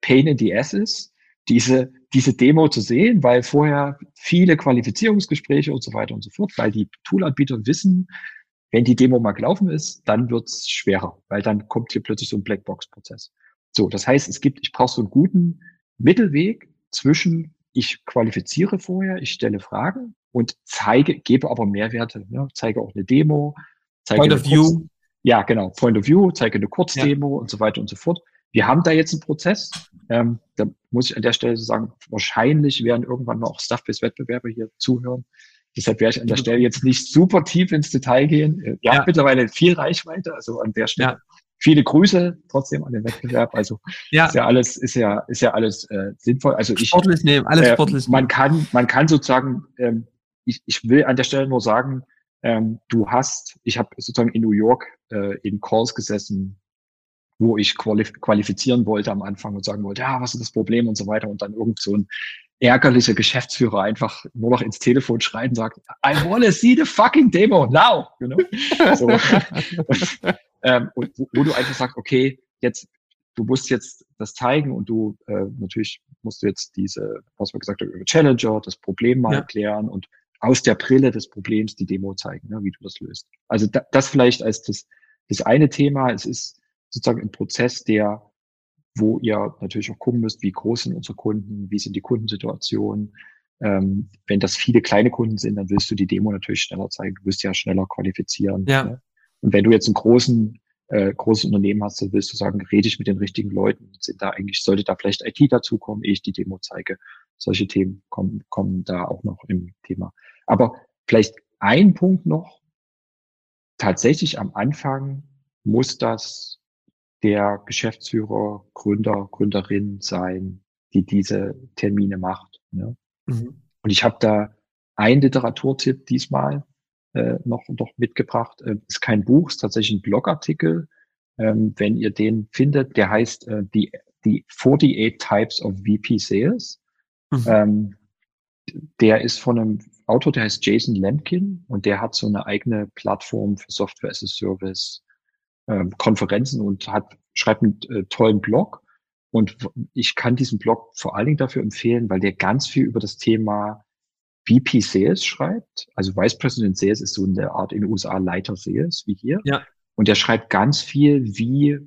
Pain in the Ass ist, diese, diese Demo zu sehen, weil vorher viele Qualifizierungsgespräche und so weiter und so fort, weil die Toolanbieter wissen, wenn die Demo mal gelaufen ist, dann wird's schwerer, weil dann kommt hier plötzlich so ein Blackbox-Prozess. So, das heißt, es gibt, ich brauche so einen guten Mittelweg zwischen, ich qualifiziere vorher, ich stelle Fragen und zeige, gebe aber Mehrwerte, ne? zeige auch eine Demo, zeige Point of Kurz, View. Ja, genau, Point of View, zeige eine Kurzdemo ja. und so weiter und so fort. Wir haben da jetzt einen Prozess. Ähm, da muss ich an der Stelle sagen, wahrscheinlich werden irgendwann noch Stuff-Based-Wettbewerbe hier zuhören. Deshalb werde ich an der Stelle jetzt nicht super tief ins Detail gehen. Wir ja. haben mittlerweile viel Reichweite, also an der Stelle. Ja. Viele Grüße trotzdem an den Wettbewerb. Also ja. ist ja alles, ist ja, ist ja alles äh, sinnvoll. Also ich, sportlich nehmen, alles äh, sportlich. Man kann, man kann sozusagen, ähm, ich, ich will an der Stelle nur sagen, ähm, du hast, ich habe sozusagen in New York äh, in Calls gesessen, wo ich qualif qualifizieren wollte am Anfang und sagen wollte, ja, was ist das Problem und so weiter und dann irgend so ein ärgerlicher Geschäftsführer einfach nur noch ins Telefon schreit und sagt, I wanna see the fucking demo now, you know? (laughs) So. und, (laughs) ähm, und wo, wo, du einfach sagst, okay, jetzt, du musst jetzt das zeigen und du, äh, natürlich musst du jetzt diese, was wir gesagt haben, über Challenger, das Problem mal ja. erklären und aus der Brille des Problems die Demo zeigen, ne, wie du das löst. Also da, das vielleicht als das, das eine Thema. Es ist sozusagen ein Prozess, der, wo ihr natürlich auch gucken müsst, wie groß sind unsere Kunden, wie sind die Kundensituationen. Ähm, wenn das viele kleine Kunden sind, dann willst du die Demo natürlich schneller zeigen. Du wirst ja schneller qualifizieren. Ja. Ne? Und wenn du jetzt einen großen äh, großes Unternehmen hast, dann willst du sagen, rede ich mit den richtigen Leuten, sind da eigentlich, sollte da vielleicht IT dazukommen, ehe ich die Demo zeige. Solche Themen kommen, kommen da auch noch im Thema. Aber vielleicht ein Punkt noch. Tatsächlich am Anfang muss das der Geschäftsführer, Gründer, Gründerin sein, die diese Termine macht. Ne? Mhm. Und ich habe da einen Literaturtipp diesmal äh, noch, noch mitgebracht. Äh, ist kein Buch, ist tatsächlich ein Blogartikel. Ähm, wenn ihr den findet, der heißt äh, die, die 48 Types of VP Sales. Mhm. Ähm, der ist von einem Autor, der heißt Jason Lemkin und der hat so eine eigene Plattform für Software as a Service, ähm, Konferenzen und hat, schreibt einen äh, tollen Blog. Und ich kann diesen Blog vor allen Dingen dafür empfehlen, weil der ganz viel über das Thema VP Sales schreibt. Also Vice President Sales ist so eine Art in den USA Leiter Sales wie hier. Ja. Und der schreibt ganz viel, wie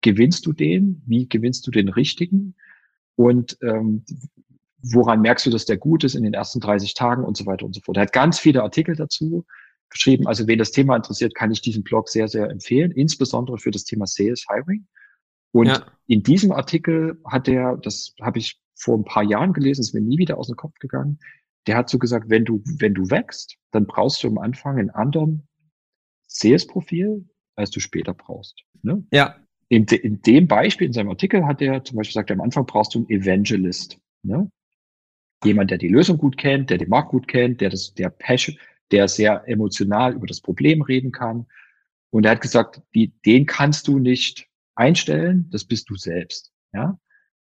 gewinnst du den, wie gewinnst du den richtigen und ähm, woran merkst du, dass der gut ist in den ersten 30 Tagen und so weiter und so fort. Er hat ganz viele Artikel dazu geschrieben. Also wen das Thema interessiert, kann ich diesen Blog sehr, sehr empfehlen, insbesondere für das Thema Sales Hiring. Und ja. in diesem Artikel hat er, das habe ich vor ein paar Jahren gelesen, ist mir nie wieder aus dem Kopf gegangen, der hat so gesagt, wenn du, wenn du wächst, dann brauchst du am Anfang einen anderen Sales-Profil, als du später brauchst. Ne? Ja. In, de, in dem Beispiel, in seinem Artikel hat er zum Beispiel gesagt, am Anfang brauchst du einen Evangelist. Ne? Jemand, der die Lösung gut kennt, der den Markt gut kennt, der das, der Passion, der sehr emotional über das Problem reden kann. Und er hat gesagt, die, den kannst du nicht einstellen, das bist du selbst. Ja?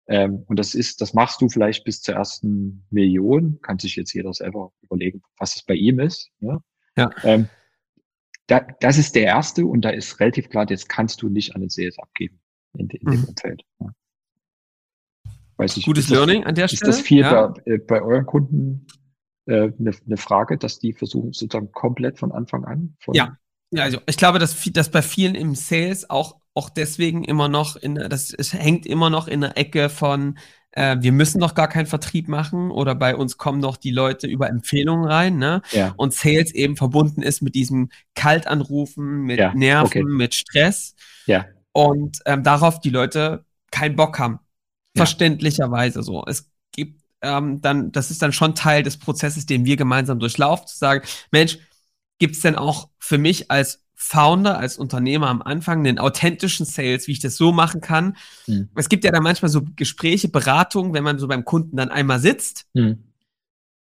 Ähm, und das ist, das machst du vielleicht bis zur ersten Million. Kann sich jetzt jeder selber überlegen, was es bei ihm ist. Ja. ja. Ähm, da, das ist der erste und da ist relativ klar, jetzt kannst du nicht an den Sales abgeben in, in dem mhm. Umfeld. Ja. Weiß ich, Gutes Learning das, an der Stelle. Ist das viel ja. bei, äh, bei euren Kunden eine, eine Frage, dass die versuchen sozusagen komplett von Anfang an? Von ja. ja, also ich glaube, dass, dass bei vielen im Sales auch auch deswegen immer noch in, das es hängt immer noch in der Ecke von, äh, wir müssen doch gar keinen Vertrieb machen oder bei uns kommen doch die Leute über Empfehlungen rein, ne? Ja. Und Sales eben verbunden ist mit diesem Kaltanrufen, mit ja, Nerven, okay. mit Stress. Ja. Und ähm, darauf die Leute keinen Bock haben. Verständlicherweise so. Es ähm, dann, das ist dann schon Teil des Prozesses, den wir gemeinsam durchlaufen, zu sagen, Mensch, gibt es denn auch für mich als Founder, als Unternehmer am Anfang den authentischen Sales, wie ich das so machen kann. Mhm. Es gibt ja dann manchmal so Gespräche, Beratungen, wenn man so beim Kunden dann einmal sitzt mhm.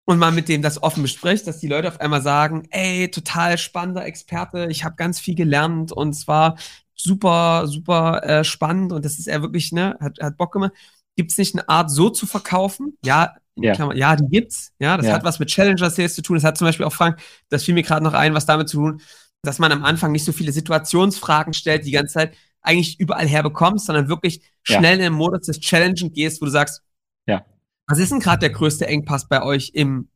und man mit dem das offen bespricht, dass die Leute auf einmal sagen, ey, total spannender Experte, ich habe ganz viel gelernt und zwar super, super äh, spannend und das ist er wirklich, ne, hat, hat Bock gemacht. Gibt es nicht eine Art, so zu verkaufen? Ja, ja. Klammer, ja, die gibt's. Ja, das ja. hat was mit Challenger Sales zu tun. Das hat zum Beispiel auch Frank, das fiel mir gerade noch ein, was damit zu tun, dass man am Anfang nicht so viele Situationsfragen stellt, die ganze Zeit eigentlich überall herbekommst, sondern wirklich schnell ja. in den Modus des Challenging gehst, wo du sagst, ja. was ist denn gerade der größte Engpass bei euch im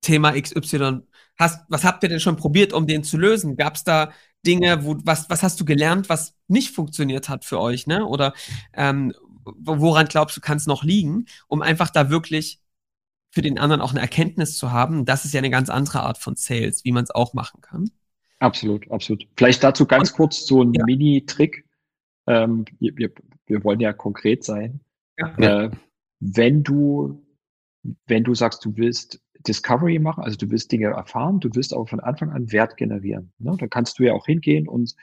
Thema XY? Hast, was habt ihr denn schon probiert, um den zu lösen? Gab es da Dinge, wo, was, was hast du gelernt, was nicht funktioniert hat für euch, ne? Oder ähm, woran glaubst du, kann es noch liegen, um einfach da wirklich für den anderen auch eine Erkenntnis zu haben. Das ist ja eine ganz andere Art von Sales, wie man es auch machen kann. Absolut, absolut. Vielleicht dazu ganz Und, kurz so ein ja. Mini-Trick. Ähm, wir, wir wollen ja konkret sein. Ja. Äh, wenn du, wenn du sagst, du willst Discovery machen, also du willst Dinge erfahren, du willst aber von Anfang an Wert generieren. Ne? Dann kannst du ja auch hingehen und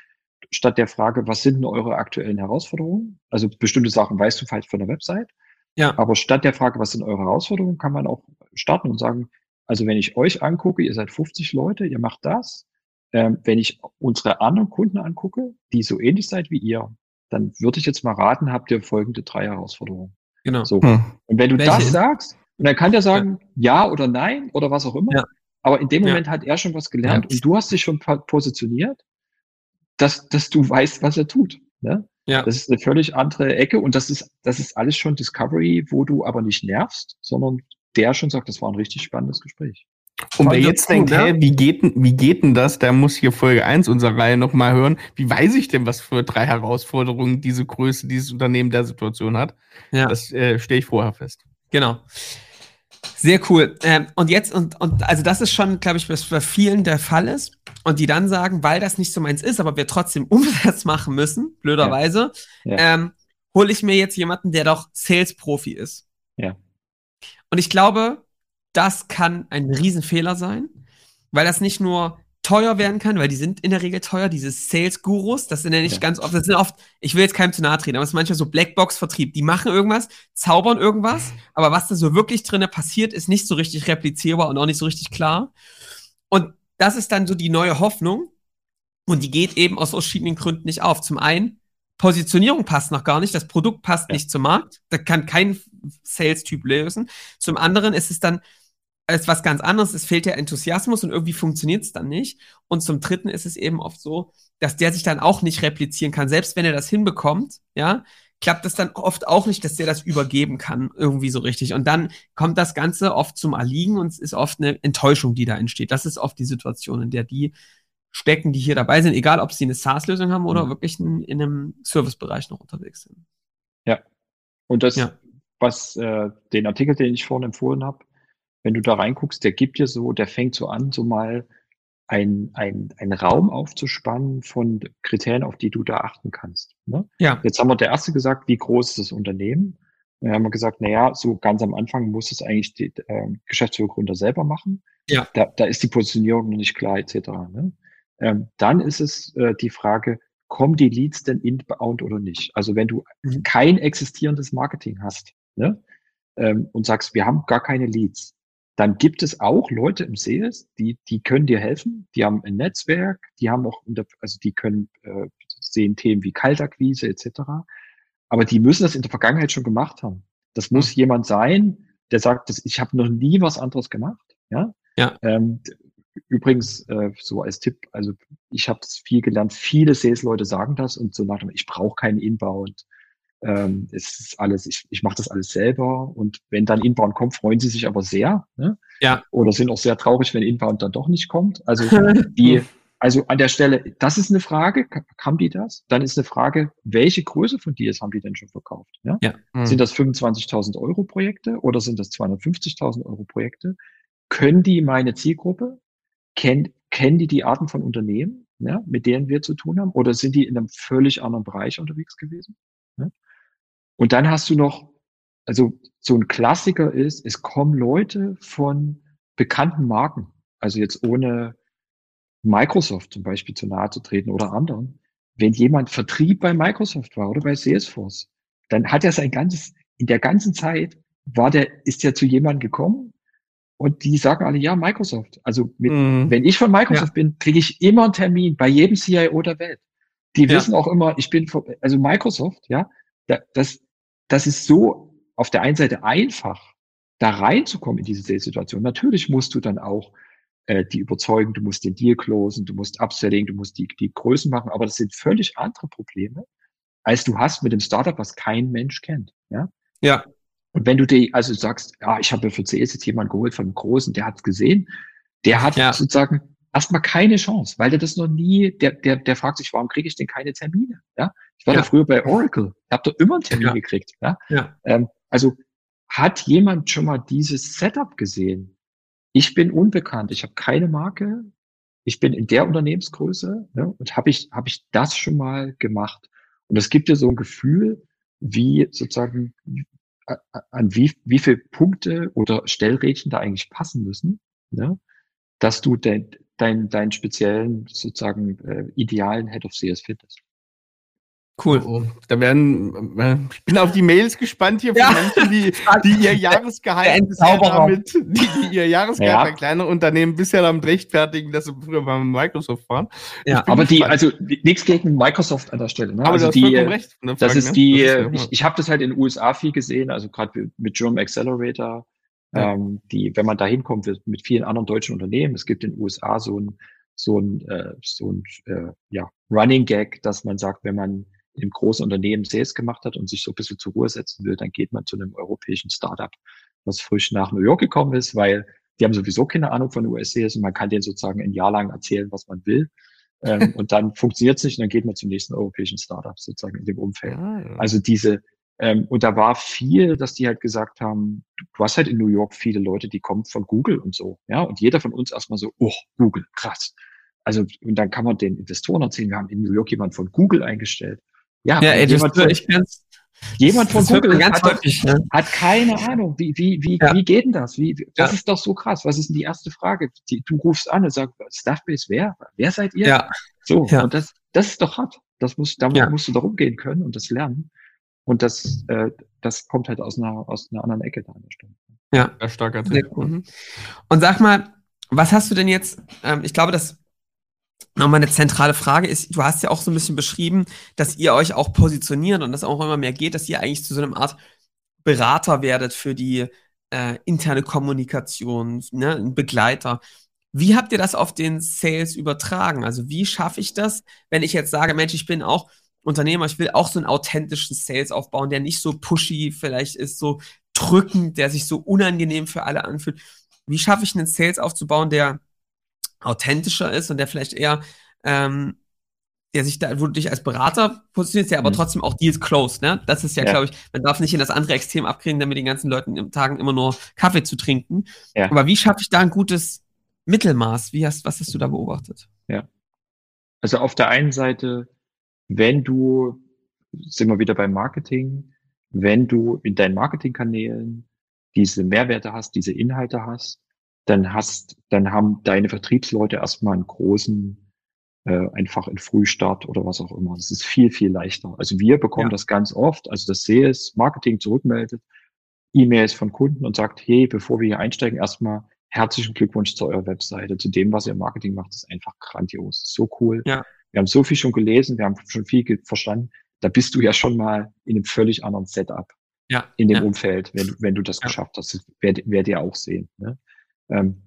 statt der Frage, was sind denn eure aktuellen Herausforderungen? Also bestimmte Sachen weißt du vielleicht von der Website. Ja. Aber statt der Frage, was sind eure Herausforderungen, kann man auch starten und sagen, also wenn ich euch angucke, ihr seid 50 Leute, ihr macht das. Ähm, wenn ich unsere anderen Kunden angucke, die so ähnlich seid wie ihr, dann würde ich jetzt mal raten, habt ihr folgende drei Herausforderungen. Genau. So. Hm. Und wenn du Welche das sagst, und dann kann der sagen, ja. ja, oder nein oder was auch immer. Ja. Aber in dem Moment ja. hat er schon was gelernt und du hast dich schon positioniert dass, dass du weißt, was er tut. Ne? Ja. Das ist eine völlig andere Ecke und das ist, das ist alles schon Discovery, wo du aber nicht nervst, sondern der schon sagt, das war ein richtig spannendes Gespräch. Und wer jetzt denkt, ne? hey, wie geht, wie geht denn das? Der muss hier Folge 1 unserer Reihe nochmal hören. Wie weiß ich denn, was für drei Herausforderungen diese Größe, dieses Unternehmen der Situation hat? Ja. Das äh, stelle ich vorher fest. Genau. Sehr cool. Ähm, und jetzt, und, und also das ist schon, glaube ich, was bei vielen der Fall ist. Und die dann sagen, weil das nicht so meins ist, aber wir trotzdem (laughs) Umsatz machen müssen, blöderweise, ja. Ja. Ähm, hole ich mir jetzt jemanden, der doch Sales-Profi ist. Ja. Und ich glaube, das kann ein Riesenfehler sein, weil das nicht nur teuer werden kann, weil die sind in der Regel teuer, diese Sales-Gurus, das sind ja nicht ja. ganz oft, das sind oft, ich will jetzt keinem zu nahe treten, aber es ist manchmal so Blackbox-Vertrieb, die machen irgendwas, zaubern irgendwas, aber was da so wirklich drinne passiert, ist nicht so richtig replizierbar und auch nicht so richtig klar. Und das ist dann so die neue Hoffnung und die geht eben aus verschiedenen Gründen nicht auf. Zum einen, Positionierung passt noch gar nicht, das Produkt passt ja. nicht zum Markt, da kann kein Sales-Typ lösen. Zum anderen ist es dann, ist was ganz anderes. Es fehlt der Enthusiasmus und irgendwie funktioniert es dann nicht. Und zum Dritten ist es eben oft so, dass der sich dann auch nicht replizieren kann. Selbst wenn er das hinbekommt, ja, klappt es dann oft auch nicht, dass der das übergeben kann, irgendwie so richtig. Und dann kommt das Ganze oft zum Erliegen und es ist oft eine Enttäuschung, die da entsteht. Das ist oft die Situation, in der die stecken, die hier dabei sind, egal ob sie eine SaaS-Lösung haben oder mhm. wirklich in, in einem Servicebereich noch unterwegs sind. Ja. Und das, ja. was äh, den Artikel, den ich vorhin empfohlen habe, wenn du da reinguckst, der gibt dir so, der fängt so an, so mal ein, ein, ein Raum aufzuspannen von Kriterien, auf die du da achten kannst. Ne? Ja. Jetzt haben wir der erste gesagt, wie groß ist das Unternehmen? Wir haben gesagt, na ja, so ganz am Anfang muss es eigentlich die äh, Geschäftsführergründer selber machen. Ja. Da, da ist die Positionierung noch nicht klar, etc. Ne? Ähm, dann ist es äh, die Frage, kommen die Leads denn inbound oder nicht? Also wenn du mhm. kein existierendes Marketing hast ne? ähm, und sagst, wir haben gar keine Leads, dann gibt es auch Leute im Sales, die, die können dir helfen. Die haben ein Netzwerk, die haben auch, also die können äh, sehen Themen wie Kaltakquise etc. Aber die müssen das in der Vergangenheit schon gemacht haben. Das muss mhm. jemand sein, der sagt, dass ich habe noch nie was anderes gemacht. Ja. ja. Ähm, übrigens äh, so als Tipp, also ich habe das viel gelernt. Viele Sales-Leute sagen das und so nach dem, ich brauche keinen Inbound ähm, es ist alles, ich, ich mache das alles selber und wenn dann Inbound kommt, freuen sie sich aber sehr. Ne? Ja. Oder sind auch sehr traurig, wenn Inbound dann doch nicht kommt. Also (laughs) die, also an der Stelle, das ist eine Frage, haben die das? Dann ist eine Frage, welche Größe von Deals haben die denn schon verkauft? Ja? ja. Mhm. Sind das 25.000 Euro Projekte oder sind das 250.000 Euro Projekte? Können die meine Zielgruppe? Kennen, kennen die die Arten von Unternehmen, ja, mit denen wir zu tun haben? Oder sind die in einem völlig anderen Bereich unterwegs gewesen? Und dann hast du noch, also so ein Klassiker ist, es kommen Leute von bekannten Marken, also jetzt ohne Microsoft zum Beispiel zu nahe zu treten oder anderen. Wenn jemand Vertrieb bei Microsoft war oder bei Salesforce, dann hat er sein ganzes, in der ganzen Zeit war der, ist er zu jemandem gekommen und die sagen alle, ja, Microsoft. Also mit, mhm. wenn ich von Microsoft ja. bin, kriege ich immer einen Termin bei jedem CIO der Welt. Die ja. wissen auch immer, ich bin, also Microsoft, ja, das, das ist so auf der einen Seite einfach, da reinzukommen in diese Situation. Natürlich musst du dann auch äh, die überzeugen, du musst den Deal closen, du musst Upselling, du musst die, die Größen machen, aber das sind völlig andere Probleme, als du hast mit dem Startup, was kein Mensch kennt. Ja. Ja. Und wenn du dir also sagst, ja, ich habe für CS jetzt jemanden geholt von einem Großen, der hat es gesehen, der hat ja. sozusagen erstmal keine Chance, weil der das noch nie, der, der, der fragt sich, warum kriege ich denn keine Termine? Ja, ich war Ja. da früher bei Oracle, ich habe da immer einen Termin Ja. gekriegt. Ja, Ja. ähm, also hat jemand schon mal dieses Setup gesehen? Ich bin unbekannt, ich habe keine Marke, ich bin in der Unternehmensgröße ne, und habe ich, hab ich das schon mal gemacht? Und es gibt dir so ein Gefühl, wie sozusagen an wie, wie viele Punkte oder Stellrädchen da eigentlich passen müssen, ne, dass du dein, dein, deinen speziellen sozusagen äh, idealen Head of CS findest. Cool. Oh, da werden, äh, ich bin auf die Mails gespannt hier von Ja. Menschen, die, (laughs) die ihr Jahresgehalt bisher damit, die, die ihr Jahresgehalt Ja. bei kleinen Unternehmen bisher damit rechtfertigen, dass sie früher bei Microsoft waren. Ja, Ich bin Aber die, gespannt. also nichts gegen Microsoft an der Stelle. Ne? Aber also die, recht. ne, Das Frank, ist ne? die, Das ist, ich, ich habe das halt in den USA viel gesehen, also gerade mit German Accelerator, Ja. ähm, die, wenn man da hinkommt, wird mit vielen anderen deutschen Unternehmen, es gibt in den USA so ein, so ein, äh, so ein äh, ja, Running Gag, dass man sagt, wenn man im großen Unternehmen Sales gemacht hat und sich so ein bisschen zur Ruhe setzen will, dann geht man zu einem europäischen Startup, was frisch nach New York gekommen ist, weil die haben sowieso keine Ahnung von US-Sales und man kann denen sozusagen ein Jahr lang erzählen, was man will. ähm, (laughs) und dann funktioniert es nicht und dann geht man zum nächsten europäischen Startup sozusagen in dem Umfeld. ja, ja. Also diese, ähm, und da war viel, dass die halt gesagt haben, du hast halt in New York viele Leute, die kommen von Google und so, ja, und jeder von uns erstmal so, oh, Google, krass. Also, und dann kann man den Investoren erzählen, wir haben in New York jemand von Google eingestellt. Ja, ja ey, das, jemand, von, ich kann's, jemand von das Google ganz hat, häufig. Ne? hat keine Ahnung, wie, wie, wie, Ja. wie geht denn das? Wie, das Ja. ist doch so krass. Was ist denn die erste Frage? Die, du rufst an und sagst, Staffbase, wer? Wer seid ihr? Ja, So, Ja. und das, das ist doch hart. Das muss, da Ja. musst du darum gehen können und das lernen. Und das, äh, das kommt halt aus einer, aus einer anderen Ecke da an der Stelle. ja. Ja, starker Sehr Tipp. cool. Mhm. Und sag mal, was hast du denn jetzt, ähm, ich glaube, dass nochmal eine zentrale Frage ist, du hast ja auch so ein bisschen beschrieben, dass ihr euch auch positioniert und das auch immer mehr geht, dass ihr eigentlich zu so einer Art Berater werdet für die äh, interne Kommunikation, ne, ein Begleiter. Wie habt ihr das auf den Sales übertragen? Also wie schaffe ich das, wenn ich jetzt sage, Mensch, ich bin auch Unternehmer, ich will auch so einen authentischen Sales aufbauen, der nicht so pushy vielleicht ist, so drückend, der sich so unangenehm für alle anfühlt. Wie schaffe ich einen Sales aufzubauen, der authentischer ist und der vielleicht eher, ähm, der sich da, wo du dich als Berater positionierst, der aber Mhm. trotzdem auch Deals closed, ne? Das ist ja, Ja. glaube ich, man darf nicht in das andere Extrem abkriegen, damit den ganzen Leuten im Tagen immer nur Kaffee zu trinken. Ja. Aber wie schaffe ich da ein gutes Mittelmaß? Wie hast, was hast du da beobachtet? Also auf der einen Seite, wenn du, sind wir wieder beim Marketing, wenn du in deinen Marketingkanälen diese Mehrwerte hast, diese Inhalte hast, dann hast, dann haben deine Vertriebsleute erstmal einen großen, äh, einfach einen Frühstart oder was auch immer. Das ist viel, viel leichter. Also wir bekommen Ja. das ganz oft, also das Sales, Marketing zurückmeldet, E-Mails von Kunden und sagt, hey, bevor wir hier einsteigen, erstmal herzlichen Glückwunsch zu eurer Webseite, zu dem, was ihr im Marketing macht, ist einfach grandios, ist so cool. Ja. Wir haben so viel schon gelesen, wir haben schon viel verstanden. Da bist du ja schon mal in einem völlig anderen Setup Ja. in dem ja. Umfeld, wenn du, wenn du das Ja. geschafft hast. Das werdet, werdet ihr auch sehen. Ne? Ähm,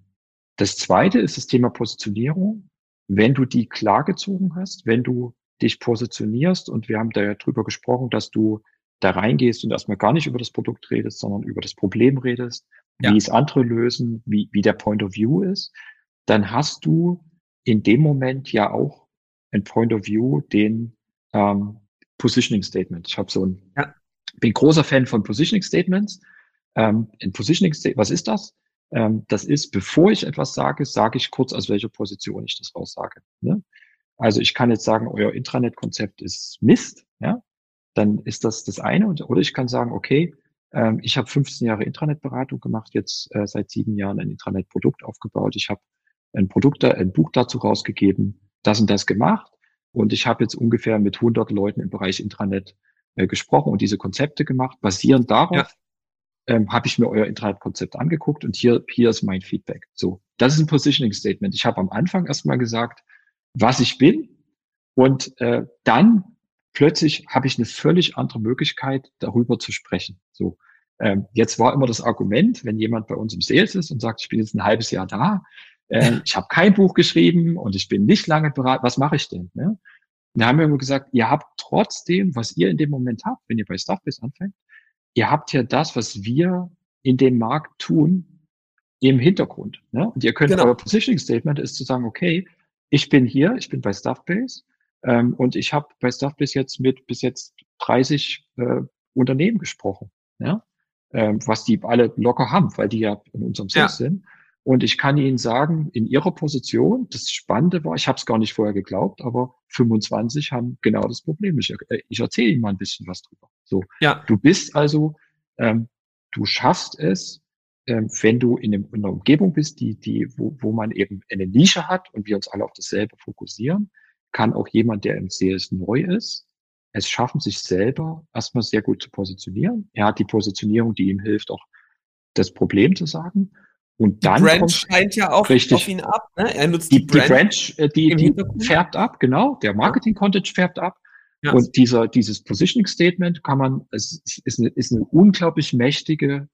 das zweite ist das Thema Positionierung. Wenn du die klar gezogen hast, wenn du dich positionierst und wir haben da ja drüber gesprochen, dass du da reingehst und erstmal gar nicht über das Produkt redest, sondern über das Problem redest, Ja. wie es andere lösen, wie, wie der Point of View ist, dann hast du in dem Moment ja auch ein Point of View, den ähm, Positioning Statement. Ich habe so ein, Ja. bin großer Fan von Positioning Statements. Ähm, ein Positioning Statement, was ist das? Ähm, das ist, bevor ich etwas sage, sage ich kurz, aus welcher Position ich das raussage. Ne? Also ich kann jetzt sagen, euer Intranet-Konzept ist Mist, ja, dann ist das das eine. Oder ich kann sagen, okay, ähm, ich habe 15 Jahre Intranet-Beratung gemacht, jetzt äh, seit sieben Jahren ein Intranet-Produkt aufgebaut. Ich habe ein Produkt, da- ein Buch dazu rausgegeben, das und das gemacht. Und ich habe jetzt ungefähr mit 100 Leuten im Bereich Intranet äh, gesprochen und diese Konzepte gemacht. Basierend darauf Ja. ähm, habe ich mir euer Intranet-Konzept angeguckt und hier, hier ist mein Feedback. So, das ist ein Positioning-Statement. Ich habe am Anfang erstmal gesagt, was ich bin und äh, dann plötzlich habe ich eine völlig andere Möglichkeit, darüber zu sprechen. So, ähm, jetzt war immer das Argument, wenn jemand bei uns im Sales ist und sagt, ich bin jetzt ein halbes Jahr da, äh, ich habe kein Buch geschrieben und ich bin nicht lange beraten, was mache ich denn? Ne? Und da haben wir immer gesagt, ihr habt trotzdem, was ihr in dem Moment habt, wenn ihr bei Stuffbase anfängt, ihr habt ja das, was wir in dem Markt tun, im Hintergrund. Ne? Und ihr könnt genau. euer Positioning Statement ist zu sagen, okay, ich bin hier, ich bin bei Stuffbase ähm, und ich habe bei Stuffbase jetzt mit bis jetzt 30 äh, Unternehmen gesprochen, ja? ähm, was die alle locker haben, weil die ja in unserem Sales ja. sind. Und ich kann Ihnen sagen, in Ihrer Position, das Spannende war, ich habe es gar nicht vorher geglaubt, aber 25 haben genau das Problem. Ich, äh, ich erzähle Ihnen mal ein bisschen was drüber. So, ja. du bist also, ähm, du schaffst es, ähm, wenn du in, einem, in, einer Umgebung bist, die, die, wo, wo man eben eine Nische hat und wir uns alle auf dasselbe fokussieren, kann auch jemand, der im CS neu ist, es schaffen, sich selber erstmal sehr gut zu positionieren. Er hat die Positionierung, die ihm hilft, auch das Problem zu sagen. Und dann die Brand kommt, scheint ja auch richtig, auf ihn ab. Ne? Er nutzt die, die Brand, die, Brand, äh, die, die färbt ab, genau. Der Marketing-Content färbt ab. Ja. Und dieser, dieses Positioning Statement kann man, es ist eine, ist eine unglaublich mächtige,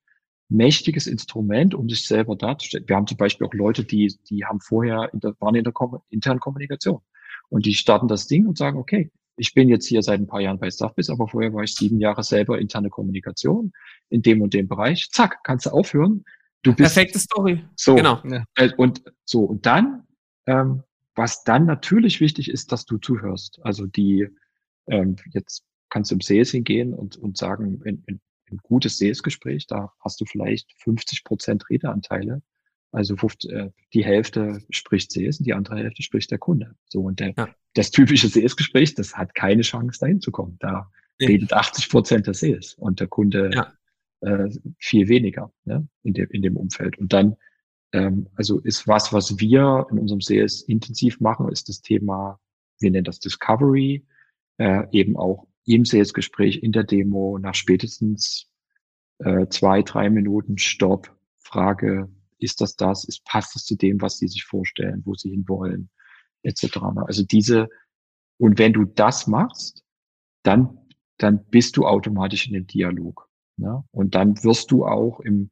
mächtiges Instrument, um sich selber darzustellen. Wir haben zum Beispiel auch Leute, die, die haben vorher, in der, waren in der internen Kommunikation. Und die starten das Ding und sagen, okay, ich bin jetzt hier seit ein paar Jahren bei Staffbiz, aber vorher war ich sieben Jahre selber interne Kommunikation in dem und dem Bereich. Zack, kannst du aufhören. Du bist perfekte Story. So genau. Äh, und so und dann, ähm, was dann natürlich wichtig ist, dass du zuhörst. Also die ähm, jetzt kannst du im Sales hingehen und und sagen, in, in, ein gutes Sales-Gespräch, da hast du vielleicht 50 Prozent Redeanteile also äh, die Hälfte spricht Sales und die andere Hälfte spricht der Kunde. So und der, ja. das typische Sales-Gespräch, das hat keine Chance, dahin zu kommen. Da ja. redet 80 Prozent der Sales und der Kunde ja. Äh, viel weniger ne, in, dem, in dem Umfeld. Und dann, ähm, also ist was, was wir in unserem Sales intensiv machen, ist das Thema, wir nennen das Discovery, äh, eben auch im Sales-Gespräch, in der Demo, nach spätestens äh, zwei, drei Minuten Stopp, Frage, ist das das, ist, passt es zu dem, was sie sich vorstellen, wo sie hinwollen, etc. Ne? Also diese, und wenn du das machst, dann, dann bist du automatisch in dem Dialog. Ne? Und dann wirst du auch im,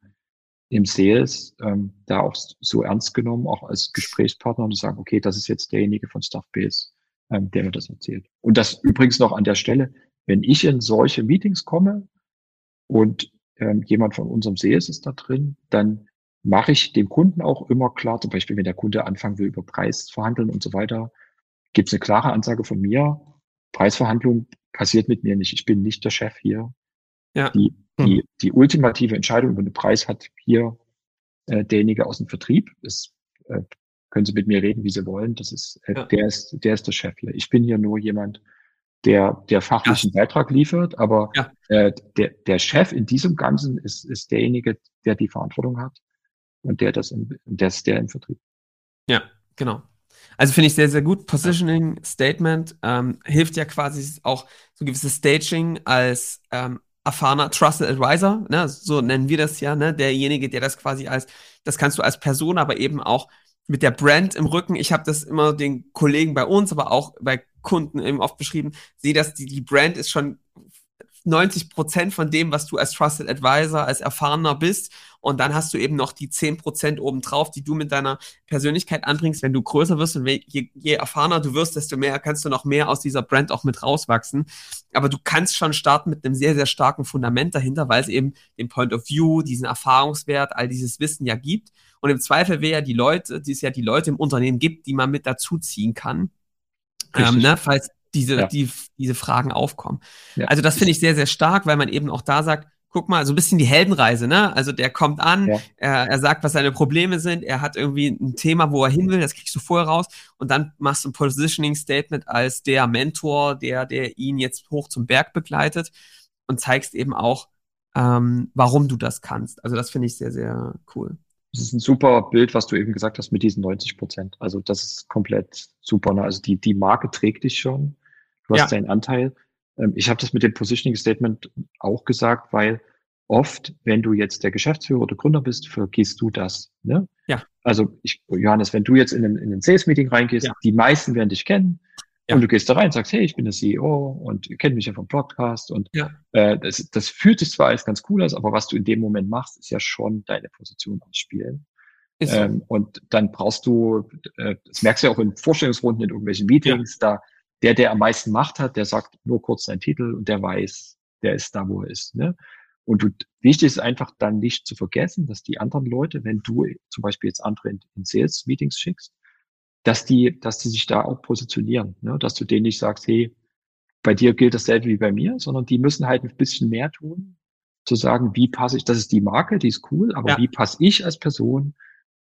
im Sales ähm, da auch so ernst genommen, auch als Gesprächspartner und sagen, okay, das ist jetzt derjenige von Stuffbase, ähm, der mir das erzählt. Und das übrigens noch an der Stelle, wenn ich in solche Meetings komme und ähm, jemand von unserem Sales ist da drin, dann mache ich dem Kunden auch immer klar, zum Beispiel, wenn der Kunde anfangen will, über Preis verhandeln und so weiter, gibt es eine klare Ansage von mir, Preisverhandlung passiert mit mir nicht. Ich bin nicht der Chef hier. Ja. Die, hm. die ultimative Entscheidung über den Preis hat hier äh, derjenige aus dem Vertrieb. Das äh, können Sie mit mir reden, wie Sie wollen. Das ist, äh, ja. der ist, der ist der Chef hier. Ich bin hier nur jemand, der, der fachlichen ja. Beitrag liefert, aber ja. äh, der, der Chef in diesem Ganzen ist, ist derjenige, der die Verantwortung hat und der das im, der ist der im Vertrieb. Ja, genau. Also finde ich sehr, sehr gut. Positioning Statement ähm, hilft ja quasi auch so gewisses Staging als ähm, erfahrener Trusted Advisor, ne? so nennen wir das ja, ne? derjenige, der das quasi als, das kannst du als Person, aber eben auch mit der Brand im Rücken. Ich habe das immer den Kollegen bei uns, aber auch bei Kunden eben oft beschrieben, sehe, dass die, die Brand ist schon 90 Prozent von dem, was du als Trusted Advisor, als Erfahrener bist. Und dann hast du eben noch die 10 Prozent obendrauf, die du mit deiner Persönlichkeit anbringst. Wenn du größer wirst und je, je erfahrener du wirst, desto mehr kannst du noch mehr aus dieser Brand auch mit rauswachsen. Aber du kannst schon starten mit einem sehr, sehr starken Fundament dahinter, weil es eben den Point of View, diesen Erfahrungswert, all dieses Wissen ja gibt. Und im Zweifel wäre ja die Leute, die es ja die Leute im Unternehmen gibt, die man mit dazuziehen kann. Ähm, ne, falls diese, ja. die, diese Fragen aufkommen. Ja. Also das finde ich sehr, sehr stark, weil man eben auch da sagt, guck mal, so ein bisschen die Heldenreise, ne? Also der kommt an, ja. er, er sagt, was seine Probleme sind, er hat irgendwie ein Thema, wo er hin will, das kriegst du vorher raus und dann machst du ein Positioning Statement als der Mentor, der, der ihn jetzt hoch zum Berg begleitet und zeigst eben auch, ähm, warum du das kannst. Also das finde ich sehr, sehr cool. Das ist ein super Bild, was du eben gesagt hast mit diesen 90 Prozent. Also das ist komplett super. Ne? Also die, die Marke trägt dich schon. Du hast ja. deinen Anteil. Ähm, ich habe das mit dem Positioning Statement auch gesagt, weil oft, wenn du jetzt der Geschäftsführer oder Gründer bist, vergisst du das. Ne? Ja. Also ich, Johannes, wenn du jetzt in ein, in ein Sales-Meeting reingehst, ja. die meisten werden dich kennen. Ja. Und du gehst da rein und sagst, hey, ich bin der CEO und ihr kennt mich ja vom Podcast. Und ja. äh, das, das fühlt sich zwar als ganz cool aus, aber was du in dem Moment machst, ist ja schon deine Position ausspielen. Ähm, und dann brauchst du, äh, das merkst du ja auch in Vorstellungsrunden, in irgendwelchen Meetings, ja. da der, der am meisten Macht hat, der sagt nur kurz seinen Titel und der weiß, der ist da, wo er ist. Ne? Und du, wichtig ist einfach dann nicht zu vergessen, dass die anderen Leute, wenn du zum Beispiel jetzt andere in, in Sales-Meetings schickst, dass die, dass die sich da auch positionieren, ne? dass du denen nicht sagst, hey, bei dir gilt dasselbe wie bei mir, sondern die müssen halt ein bisschen mehr tun, zu sagen, wie passe ich, das ist die Marke, die ist cool, aber ja. wie passe ich als Person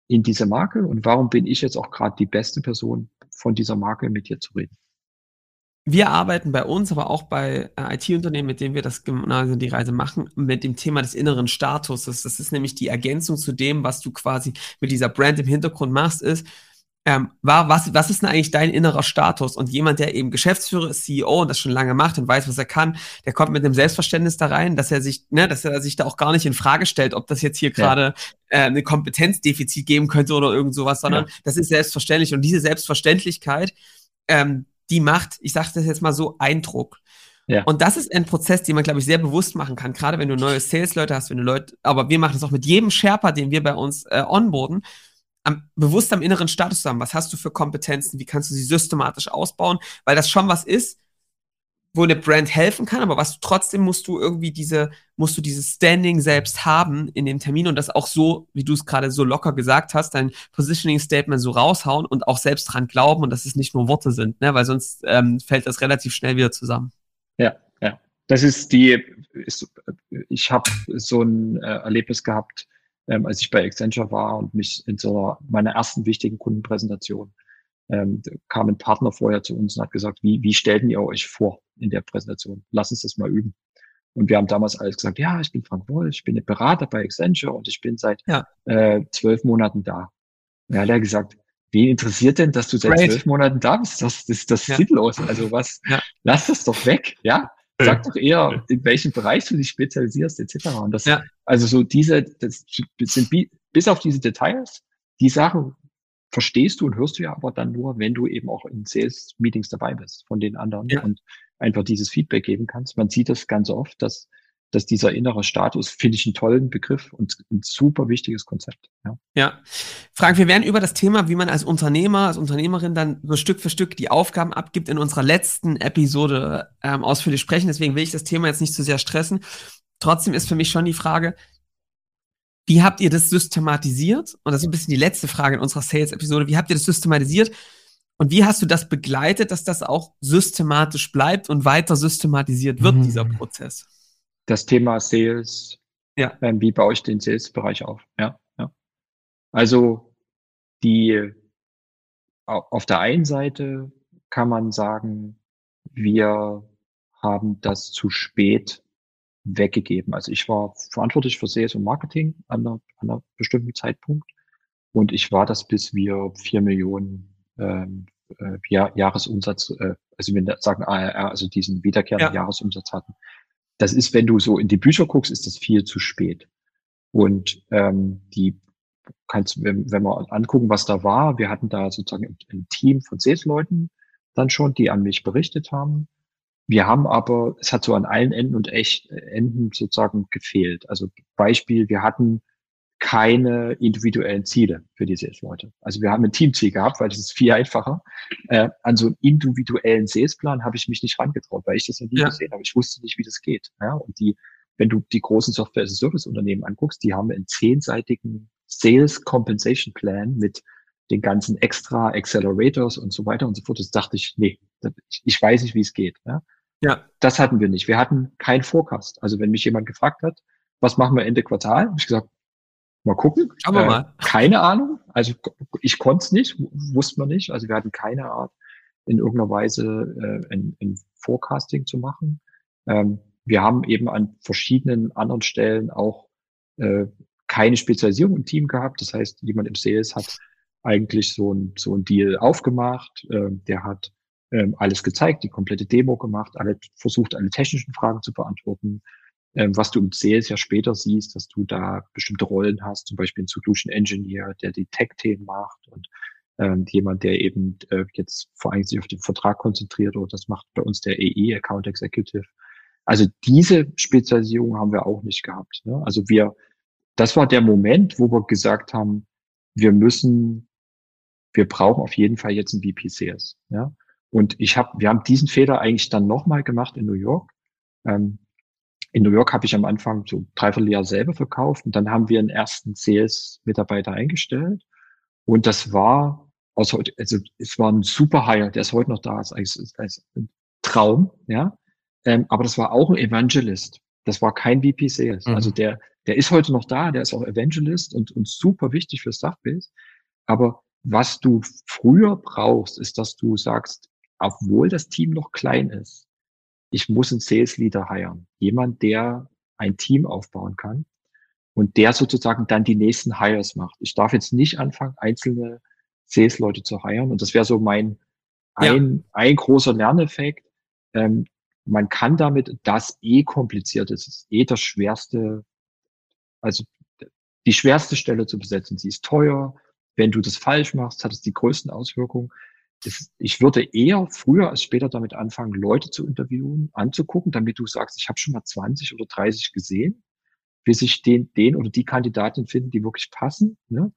in diese Marke und warum bin ich jetzt auch gerade die beste Person von dieser Marke mit dir zu reden? Wir arbeiten bei uns, aber auch bei äh, IT-Unternehmen, mit denen wir das genau die Reise machen, mit dem Thema des inneren Statuses. Das ist nämlich die Ergänzung zu dem, was du quasi mit dieser Brand im Hintergrund machst, ist, ähm, war, was, was ist denn eigentlich dein innerer Status? Und jemand, der eben Geschäftsführer ist, CEO und das schon lange macht und weiß, was er kann, der kommt mit einem Selbstverständnis da rein, dass er sich, ne, dass er sich da auch gar nicht in Frage stellt, ob das jetzt hier gerade ja. äh, eine Kompetenzdefizit geben könnte oder irgend sowas, sondern ja. das ist selbstverständlich. Und diese Selbstverständlichkeit, ähm, die macht, ich sage das jetzt mal so, Eindruck. Ja. Und das ist ein Prozess, den man, glaube ich, sehr bewusst machen kann, gerade wenn du neue Sales-Leute hast, wenn du Leute, aber wir machen das auch mit jedem Sherpa, den wir bei uns äh, onboarden, am, bewusst am inneren Status zu haben. Was hast du für Kompetenzen? Wie kannst du sie systematisch ausbauen? Weil das schon was ist, wo eine Brand helfen kann, aber was trotzdem musst du irgendwie diese, musst du dieses Standing selbst haben in dem Termin und das auch so, wie du es gerade so locker gesagt hast, dein Positioning Statement so raushauen und auch selbst dran glauben und dass es nicht nur Worte sind, ne? weil sonst ähm, fällt das relativ schnell wieder zusammen. Ja, ja. Das ist die, ist, ich habe so ein äh, Erlebnis gehabt, ähm, als ich bei Accenture war und mich in so einer, meiner ersten wichtigen Kundenpräsentation ähm, kam ein Partner vorher zu uns und hat gesagt, wie, wie stellten ihr euch vor in der Präsentation? Lass uns das mal üben. Und wir haben damals alles gesagt, ja, ich bin Frank Woll, ich bin ein Berater bei Accenture und ich bin seit ja. äh, zwölf Monaten da. Und er hat er gesagt, wen interessiert denn, dass du seit zwölf Monaten da bist? Das, das, das ja. sinnlos. Also was, ja. lass das doch weg, ja. Sag doch eher, in welchem Bereich du dich spezialisierst, etc. Und das, ja. also so diese, das sind bis auf diese Details, die Sachen verstehst du und hörst du ja aber dann nur, wenn du eben auch in Sales-Meetings dabei bist von den anderen ja. und einfach dieses Feedback geben kannst. Man sieht das ganz oft, dass dass dieser innere Status, finde ich einen tollen Begriff und ein super wichtiges Konzept. Ja. ja. Frank, wir werden über das Thema, wie man als Unternehmer, als Unternehmerin dann so Stück für Stück die Aufgaben abgibt, in unserer letzten Episode ähm, ausführlich sprechen. Deswegen will ich das Thema jetzt nicht zu sehr stressen. Trotzdem ist für mich schon die Frage, wie habt ihr das systematisiert? Und das ist ein bisschen die letzte Frage in unserer Sales-Episode. Wie habt ihr das systematisiert? Und wie hast du das begleitet, dass das auch systematisch bleibt und weiter systematisiert wird, mhm. dieser Prozess? das Thema Sales. Ja. Ähm, wie baue ich den Sales-Bereich auf? Ja, ja. Also die auf der einen Seite kann man sagen, wir haben das zu spät weggegeben. Also ich war verantwortlich für Sales und Marketing an einer, an einer bestimmten Zeitpunkt und ich war das, bis wir vier Millionen ähm, äh, Jahr, Jahresumsatz, äh, also wir sagen ARR, also diesen wiederkehrenden ja. Jahresumsatz hatten das ist, wenn du so in die Bücher guckst, ist das viel zu spät. Und ähm, die kannst, wenn, wenn wir angucken, was da war, wir hatten da sozusagen ein, ein Team von Sales-Leuten dann schon, die an mich berichtet haben. Wir haben aber, es hat so an allen Enden und echt Enden sozusagen gefehlt. Also Beispiel, wir hatten keine individuellen Ziele für die Sales-Leute. Also wir haben ein Teamziel gehabt, weil das ist viel einfacher. Äh, an so einen individuellen Salesplan habe ich mich nicht rangetraut, weil ich das noch nie ja. gesehen habe. Ich wusste nicht, wie das geht. Ja, und die, wenn du die großen Software-Service-Unternehmen anguckst, die haben einen zehnseitigen Sales Compensation Plan mit den ganzen extra Accelerators und so weiter und so fort. Das dachte ich, nee, ich, ich weiß nicht, wie es geht. Ja? Ja. Das hatten wir nicht. Wir hatten keinen Forecast. Also wenn mich jemand gefragt hat, was machen wir Ende Quartal, habe ich gesagt, Mal gucken. Aber äh, mal. Keine Ahnung. Also ich konnte es nicht, wusste man nicht. Also wir hatten keine Art, in irgendeiner Weise äh, ein, ein Forecasting zu machen. Ähm, wir haben eben an verschiedenen anderen Stellen auch äh, keine Spezialisierung im Team gehabt. Das heißt, jemand im Sales hat eigentlich so ein, so ein Deal aufgemacht. Äh, der hat ähm, alles gezeigt, die komplette Demo gemacht, alle versucht, alle technischen Fragen zu beantworten, ähm, was du im Sales ja später siehst, dass du da bestimmte Rollen hast, zum Beispiel ein Solution Engineer, der die Tech-Themen macht und ähm, jemand, der eben äh, jetzt vor allem sich auf den Vertrag konzentriert oder das macht bei uns der EE, Account Executive. Also diese Spezialisierung haben wir auch nicht gehabt. Ne? Also wir, das war der Moment, wo wir gesagt haben, wir müssen, wir brauchen auf jeden Fall jetzt ein VP. Ja? Und ich habe, wir haben diesen Fehler eigentlich dann nochmal gemacht in New York. Ähm, in New York habe ich am Anfang so dreiviertel Jahr selber verkauft und dann haben wir einen ersten Sales-Mitarbeiter eingestellt. Und das war aus heute, also es war ein super Hire, der ist heute noch da, als, als, als Traum, ja. Ähm, aber das war auch ein Evangelist. Das war kein VP Sales. Mhm. Also der, der ist heute noch da, der ist auch Evangelist und, und super wichtig für Staffbase. Aber was du früher brauchst, ist, dass du sagst, obwohl das Team noch klein ist, ich muss einen Sales Leader hiren. Jemand, der ein Team aufbauen kann und der sozusagen dann die nächsten Hires macht. Ich darf jetzt nicht anfangen, einzelne Sales-Leute zu hiren. Und das wäre so mein ein, ja. ein großer Lerneffekt. Ähm, man kann damit, das eh kompliziert ist, ist eh das schwerste, also die schwerste Stelle zu besetzen. Sie ist teuer. Wenn du das falsch machst, hat es die größten Auswirkungen ich würde eher früher als später damit anfangen, Leute zu interviewen, anzugucken, damit du sagst, ich habe schon mal 20 oder 30 gesehen, bis ich den, den oder die Kandidatin finden, die wirklich passen. Ne?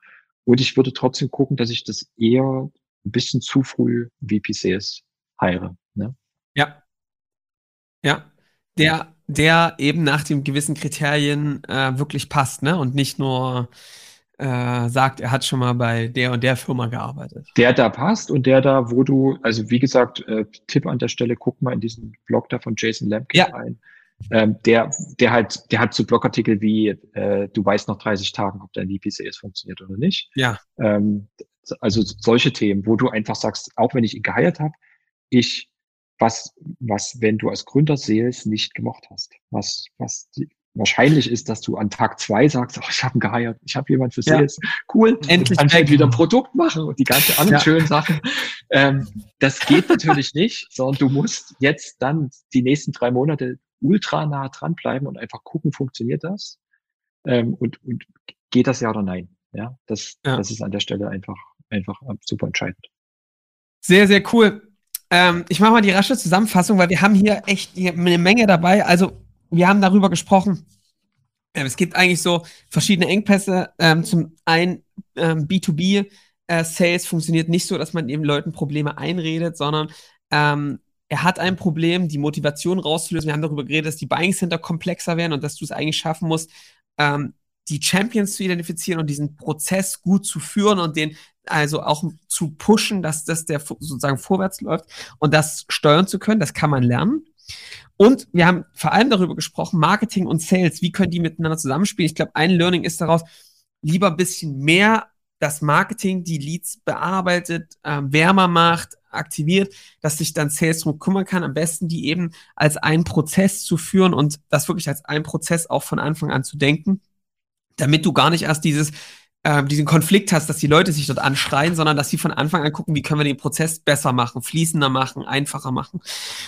Und ich würde trotzdem gucken, dass ich das eher ein bisschen zu früh VPCs heire. Ne? Ja. Ja. Der, der eben nach den gewissen Kriterien äh, wirklich passt, ne? Und nicht nur äh, sagt, er hat schon mal bei der und der Firma gearbeitet. Der da passt und der da, wo du, also wie gesagt, äh, Tipp an der Stelle, guck mal in diesen Blog da von Jason Lampkin ja. rein. Ähm, der, der halt, der hat so Blogartikel wie, äh, du weißt nach 30 Tagen, ob dein VPCS funktioniert oder nicht. Ja. Ähm, also solche Themen, wo du einfach sagst, auch wenn ich ihn geheiert habe, ich was, was, wenn du als Gründer Sales nicht gemocht hast, was, was die, wahrscheinlich ist, dass du an Tag zwei sagst, oh, ich habe einen geheiert, ich habe jemand für Sales, ja. cool, endlich kannst halt wieder ein Produkt machen und die ganzen anderen ja. schönen Sachen. Ähm, das geht natürlich (laughs) nicht, sondern du musst jetzt dann die nächsten drei Monate ultra nah dranbleiben und einfach gucken, funktioniert das? Ähm, und, und geht das ja oder nein? Ja, das, ja. das ist an der Stelle einfach, einfach super entscheidend. Sehr, sehr cool. Ähm, ich mache mal die rasche Zusammenfassung, weil wir haben hier echt eine Menge dabei. Also wir haben darüber gesprochen. Ähm, es gibt eigentlich so verschiedene Engpässe. Ähm, zum einen ähm, B2B äh, Sales funktioniert nicht so, dass man eben Leuten Probleme einredet, sondern ähm, er hat ein Problem, die Motivation rauszulösen. Wir haben darüber geredet, dass die Buying Center komplexer werden und dass du es eigentlich schaffen musst, ähm, die Champions zu identifizieren und diesen Prozess gut zu führen und den also auch zu pushen, dass das der sozusagen vorwärts läuft und das steuern zu können. Das kann man lernen. Und wir haben vor allem darüber gesprochen, Marketing und Sales, wie können die miteinander zusammenspielen? Ich glaube, ein Learning ist daraus, lieber ein bisschen mehr das Marketing, die Leads bearbeitet, äh, wärmer macht, aktiviert, dass sich dann Sales drum kümmern kann. Am besten die eben als einen Prozess zu führen und das wirklich als einen Prozess auch von Anfang an zu denken, damit du gar nicht erst dieses äh, diesen Konflikt hast, dass die Leute sich dort anschreien, sondern dass sie von Anfang an gucken, wie können wir den Prozess besser machen, fließender machen, einfacher machen.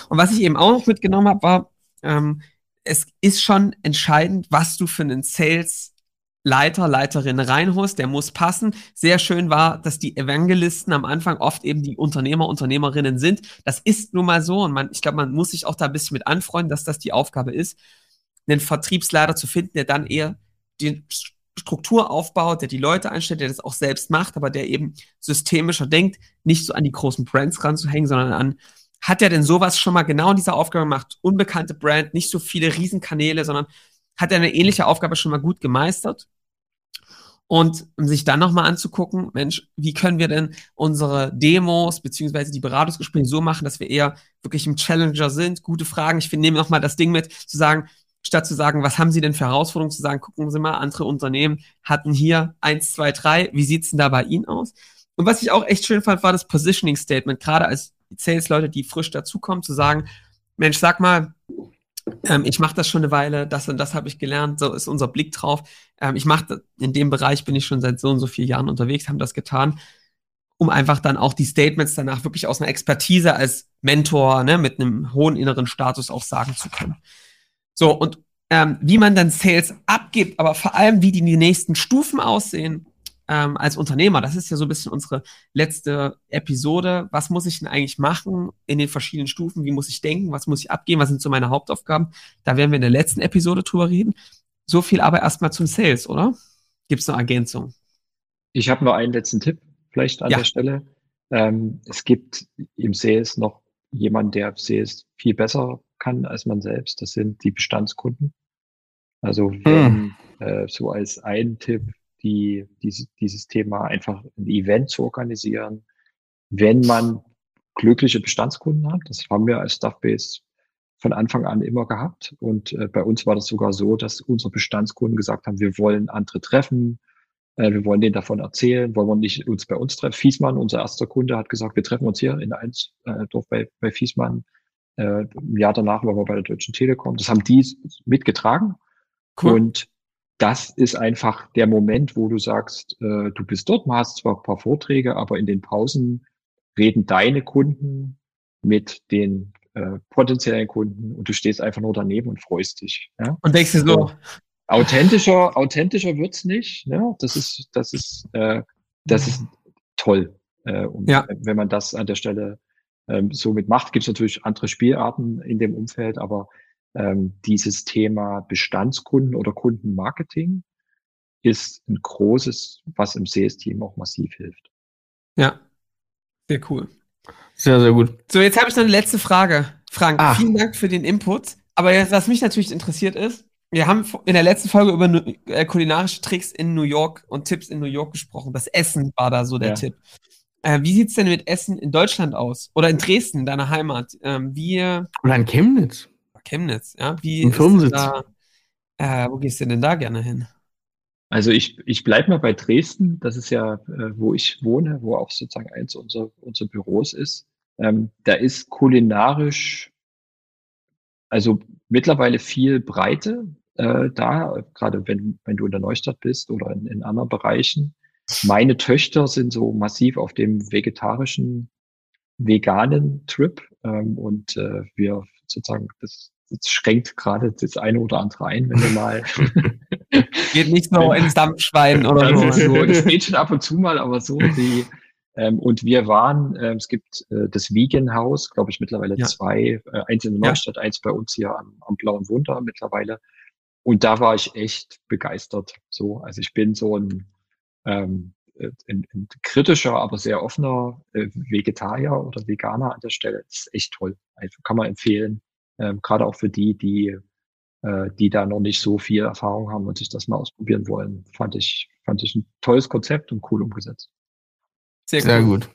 Und was ich eben auch noch mitgenommen habe, war, ähm, es ist schon entscheidend, was du für einen Sales Leiter, Leiterin reinholst, der muss passen. Sehr schön war, dass die Evangelisten am Anfang oft eben die Unternehmer, Unternehmerinnen sind. Das ist nun mal so und man, ich glaube, man muss sich auch da ein bisschen mit anfreunden, dass das die Aufgabe ist, einen Vertriebsleiter zu finden, der dann eher den Struktur aufbaut, der die Leute einstellt, der das auch selbst macht, aber der eben systemischer denkt, nicht so an die großen Brands ranzuhängen, sondern an, hat er denn sowas schon mal genau in dieser Aufgabe gemacht? Unbekannte Brand, nicht so viele Riesenkanäle, sondern hat er eine ähnliche Aufgabe schon mal gut gemeistert? Und um sich dann nochmal anzugucken, Mensch, wie können wir denn unsere Demos beziehungsweise die Beratungsgespräche so machen, dass wir eher wirklich im Challenger sind? Gute Fragen. Ich nehme nochmal das Ding mit, zu sagen, statt zu sagen, was haben Sie denn für Herausforderungen, zu sagen, gucken Sie mal, andere Unternehmen hatten hier eins, zwei, drei, wie sieht's denn da bei Ihnen aus? Und was ich auch echt schön fand, war das Positioning Statement, gerade als Sales-Leute, die frisch dazukommen, zu sagen, Mensch, sag mal, ähm, ich mache das schon eine Weile, das und das habe ich gelernt, so ist unser Blick drauf. Ähm, ich mache, in dem Bereich bin ich schon seit so und so vielen Jahren unterwegs, haben das getan, um einfach dann auch die Statements danach wirklich aus einer Expertise als Mentor ne, mit einem hohen inneren Status auch sagen zu können. So, und ähm, wie man dann Sales abgibt, aber vor allem, wie die, die nächsten Stufen aussehen ähm, als Unternehmer. Das ist ja so ein bisschen unsere letzte Episode. Was muss ich denn eigentlich machen in den verschiedenen Stufen? Wie muss ich denken? Was muss ich abgeben? Was sind so meine Hauptaufgaben? Da werden wir in der letzten Episode drüber reden. So viel aber erstmal zum Sales, oder? Gibt es eine Ergänzung? Ich habe nur einen letzten Tipp vielleicht an ja. der Stelle. Ähm, es gibt im Sales noch jemanden, der Sales viel besser kann als man selbst. Das sind die Bestandskunden. Also wenn, hm. äh, so als ein Tipp, die, diese, dieses Thema einfach ein Event zu organisieren, wenn man glückliche Bestandskunden hat. Das haben wir als Stuffbase von Anfang an immer gehabt. Und äh, bei uns war das sogar so, dass unsere Bestandskunden gesagt haben, wir wollen andere treffen, äh, wir wollen denen davon erzählen, wollen wir nicht uns bei uns treffen. Fiesmann, unser erster Kunde, hat gesagt, wir treffen uns hier in eins äh, bei, bei Fiesmann. Äh, Im Jahr danach waren wir bei der Deutschen Telekom. Das haben die mitgetragen. Cool. Und das ist einfach der Moment, wo du sagst, äh, du bist dort, hast zwar ein paar Vorträge, aber in den Pausen reden deine Kunden mit den äh, potenziellen Kunden und du stehst einfach nur daneben und freust dich. Ja? Und denkst du so, authentischer, authentischer wird's nicht. Ne? Das ist, das ist, äh, das ist toll. Äh, und ja. wenn man das an der Stelle ähm, so mitmacht, gibt es natürlich andere Spielarten in dem Umfeld, aber ähm, dieses Thema Bestandskunden oder Kundenmarketing ist ein großes, was im Sales-Team auch massiv hilft. Ja, sehr cool. Sehr, sehr gut. So, jetzt habe ich noch eine letzte Frage. Frank, ah. vielen Dank für den Input. Aber jetzt, was mich natürlich interessiert ist, wir haben in der letzten Folge über äh, kulinarische Tricks in New York und Tipps in New York gesprochen. Das Essen war da so der ja. Tipp. Äh, wie sieht's denn mit Essen in Deutschland aus? Oder in Dresden, deiner Heimat? Ähm, wie, Oder in Chemnitz. Chemnitz, ja. Wie Im Firmensitz. Da, äh, wo gehst du denn da gerne hin? Also ich, ich bleibe mal bei Dresden. Das ist ja, äh, wo ich wohne, wo auch sozusagen eins unserer, unserer Büros ist. Ähm, da ist kulinarisch, also mittlerweile viel Breite äh, da, gerade wenn, wenn du in der Neustadt bist oder in, in anderen Bereichen. Meine Töchter sind so massiv auf dem vegetarischen, veganen Trip ähm, und äh, wir sozusagen, das, das schränkt gerade das eine oder andere ein, wenn wir mal. (laughs) Geht nicht so ins Dampfschwein oder so. so. Das geht schon ab und zu mal, aber so die. Ähm, und wir waren, äh, es gibt äh, das Vegan Haus, glaube ich, mittlerweile ja. zwei, äh, eins in der Neustadt, ja. eins bei uns hier am, am Blauen Wunder mittlerweile. Und da war ich echt begeistert. So, also ich bin so ein, ähm, ein, ein kritischer, aber sehr offener äh, Vegetarier oder Veganer an der Stelle. Das ist echt toll. Also kann man empfehlen. Ähm, Gerade auch für die, die, äh, die da noch nicht so viel Erfahrung haben und sich das mal ausprobieren wollen. Fand ich, fand ich ein tolles Konzept und cool umgesetzt. Sehr, sehr gut.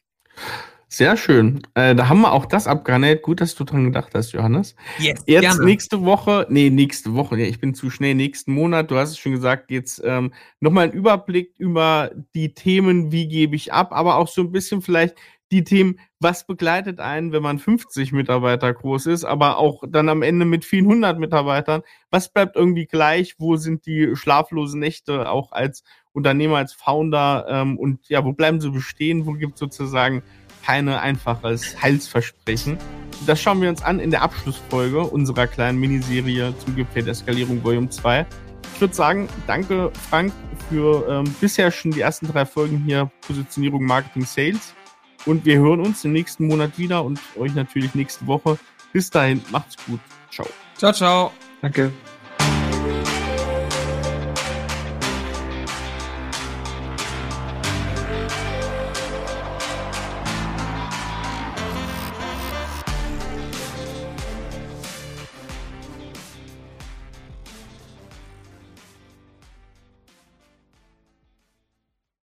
Sehr schön. Äh, da haben wir auch das abgehandelt. Gut, dass du dran gedacht hast, Johannes. Yes, jetzt gerne. nächste Woche, nee, nächste Woche, nee, ich bin zu schnell, nächsten Monat, du hast es schon gesagt, jetzt ähm, nochmal ein Überblick über die Themen, wie gebe ich ab, aber auch so ein bisschen vielleicht die Themen, was begleitet einen, wenn man 50 Mitarbeiter groß ist, aber auch dann am Ende mit vielen hundert Mitarbeitern, was bleibt irgendwie gleich, wo sind die schlaflosen Nächte auch als Unternehmer, als Founder ähm, und ja, wo bleiben sie bestehen, wo gibt es sozusagen keine einfaches Heilsversprechen. Das schauen wir uns an in der Abschlussfolge unserer kleinen Miniserie zum Gipfel der Skalierung Volume 2. Ich würde sagen, danke Frank für ähm, bisher schon die ersten drei Folgen hier Positionierung, Marketing, Sales. Und wir hören uns im nächsten Monat wieder und euch natürlich nächste Woche. Bis dahin, macht's gut. Ciao. Ciao, ciao. Danke.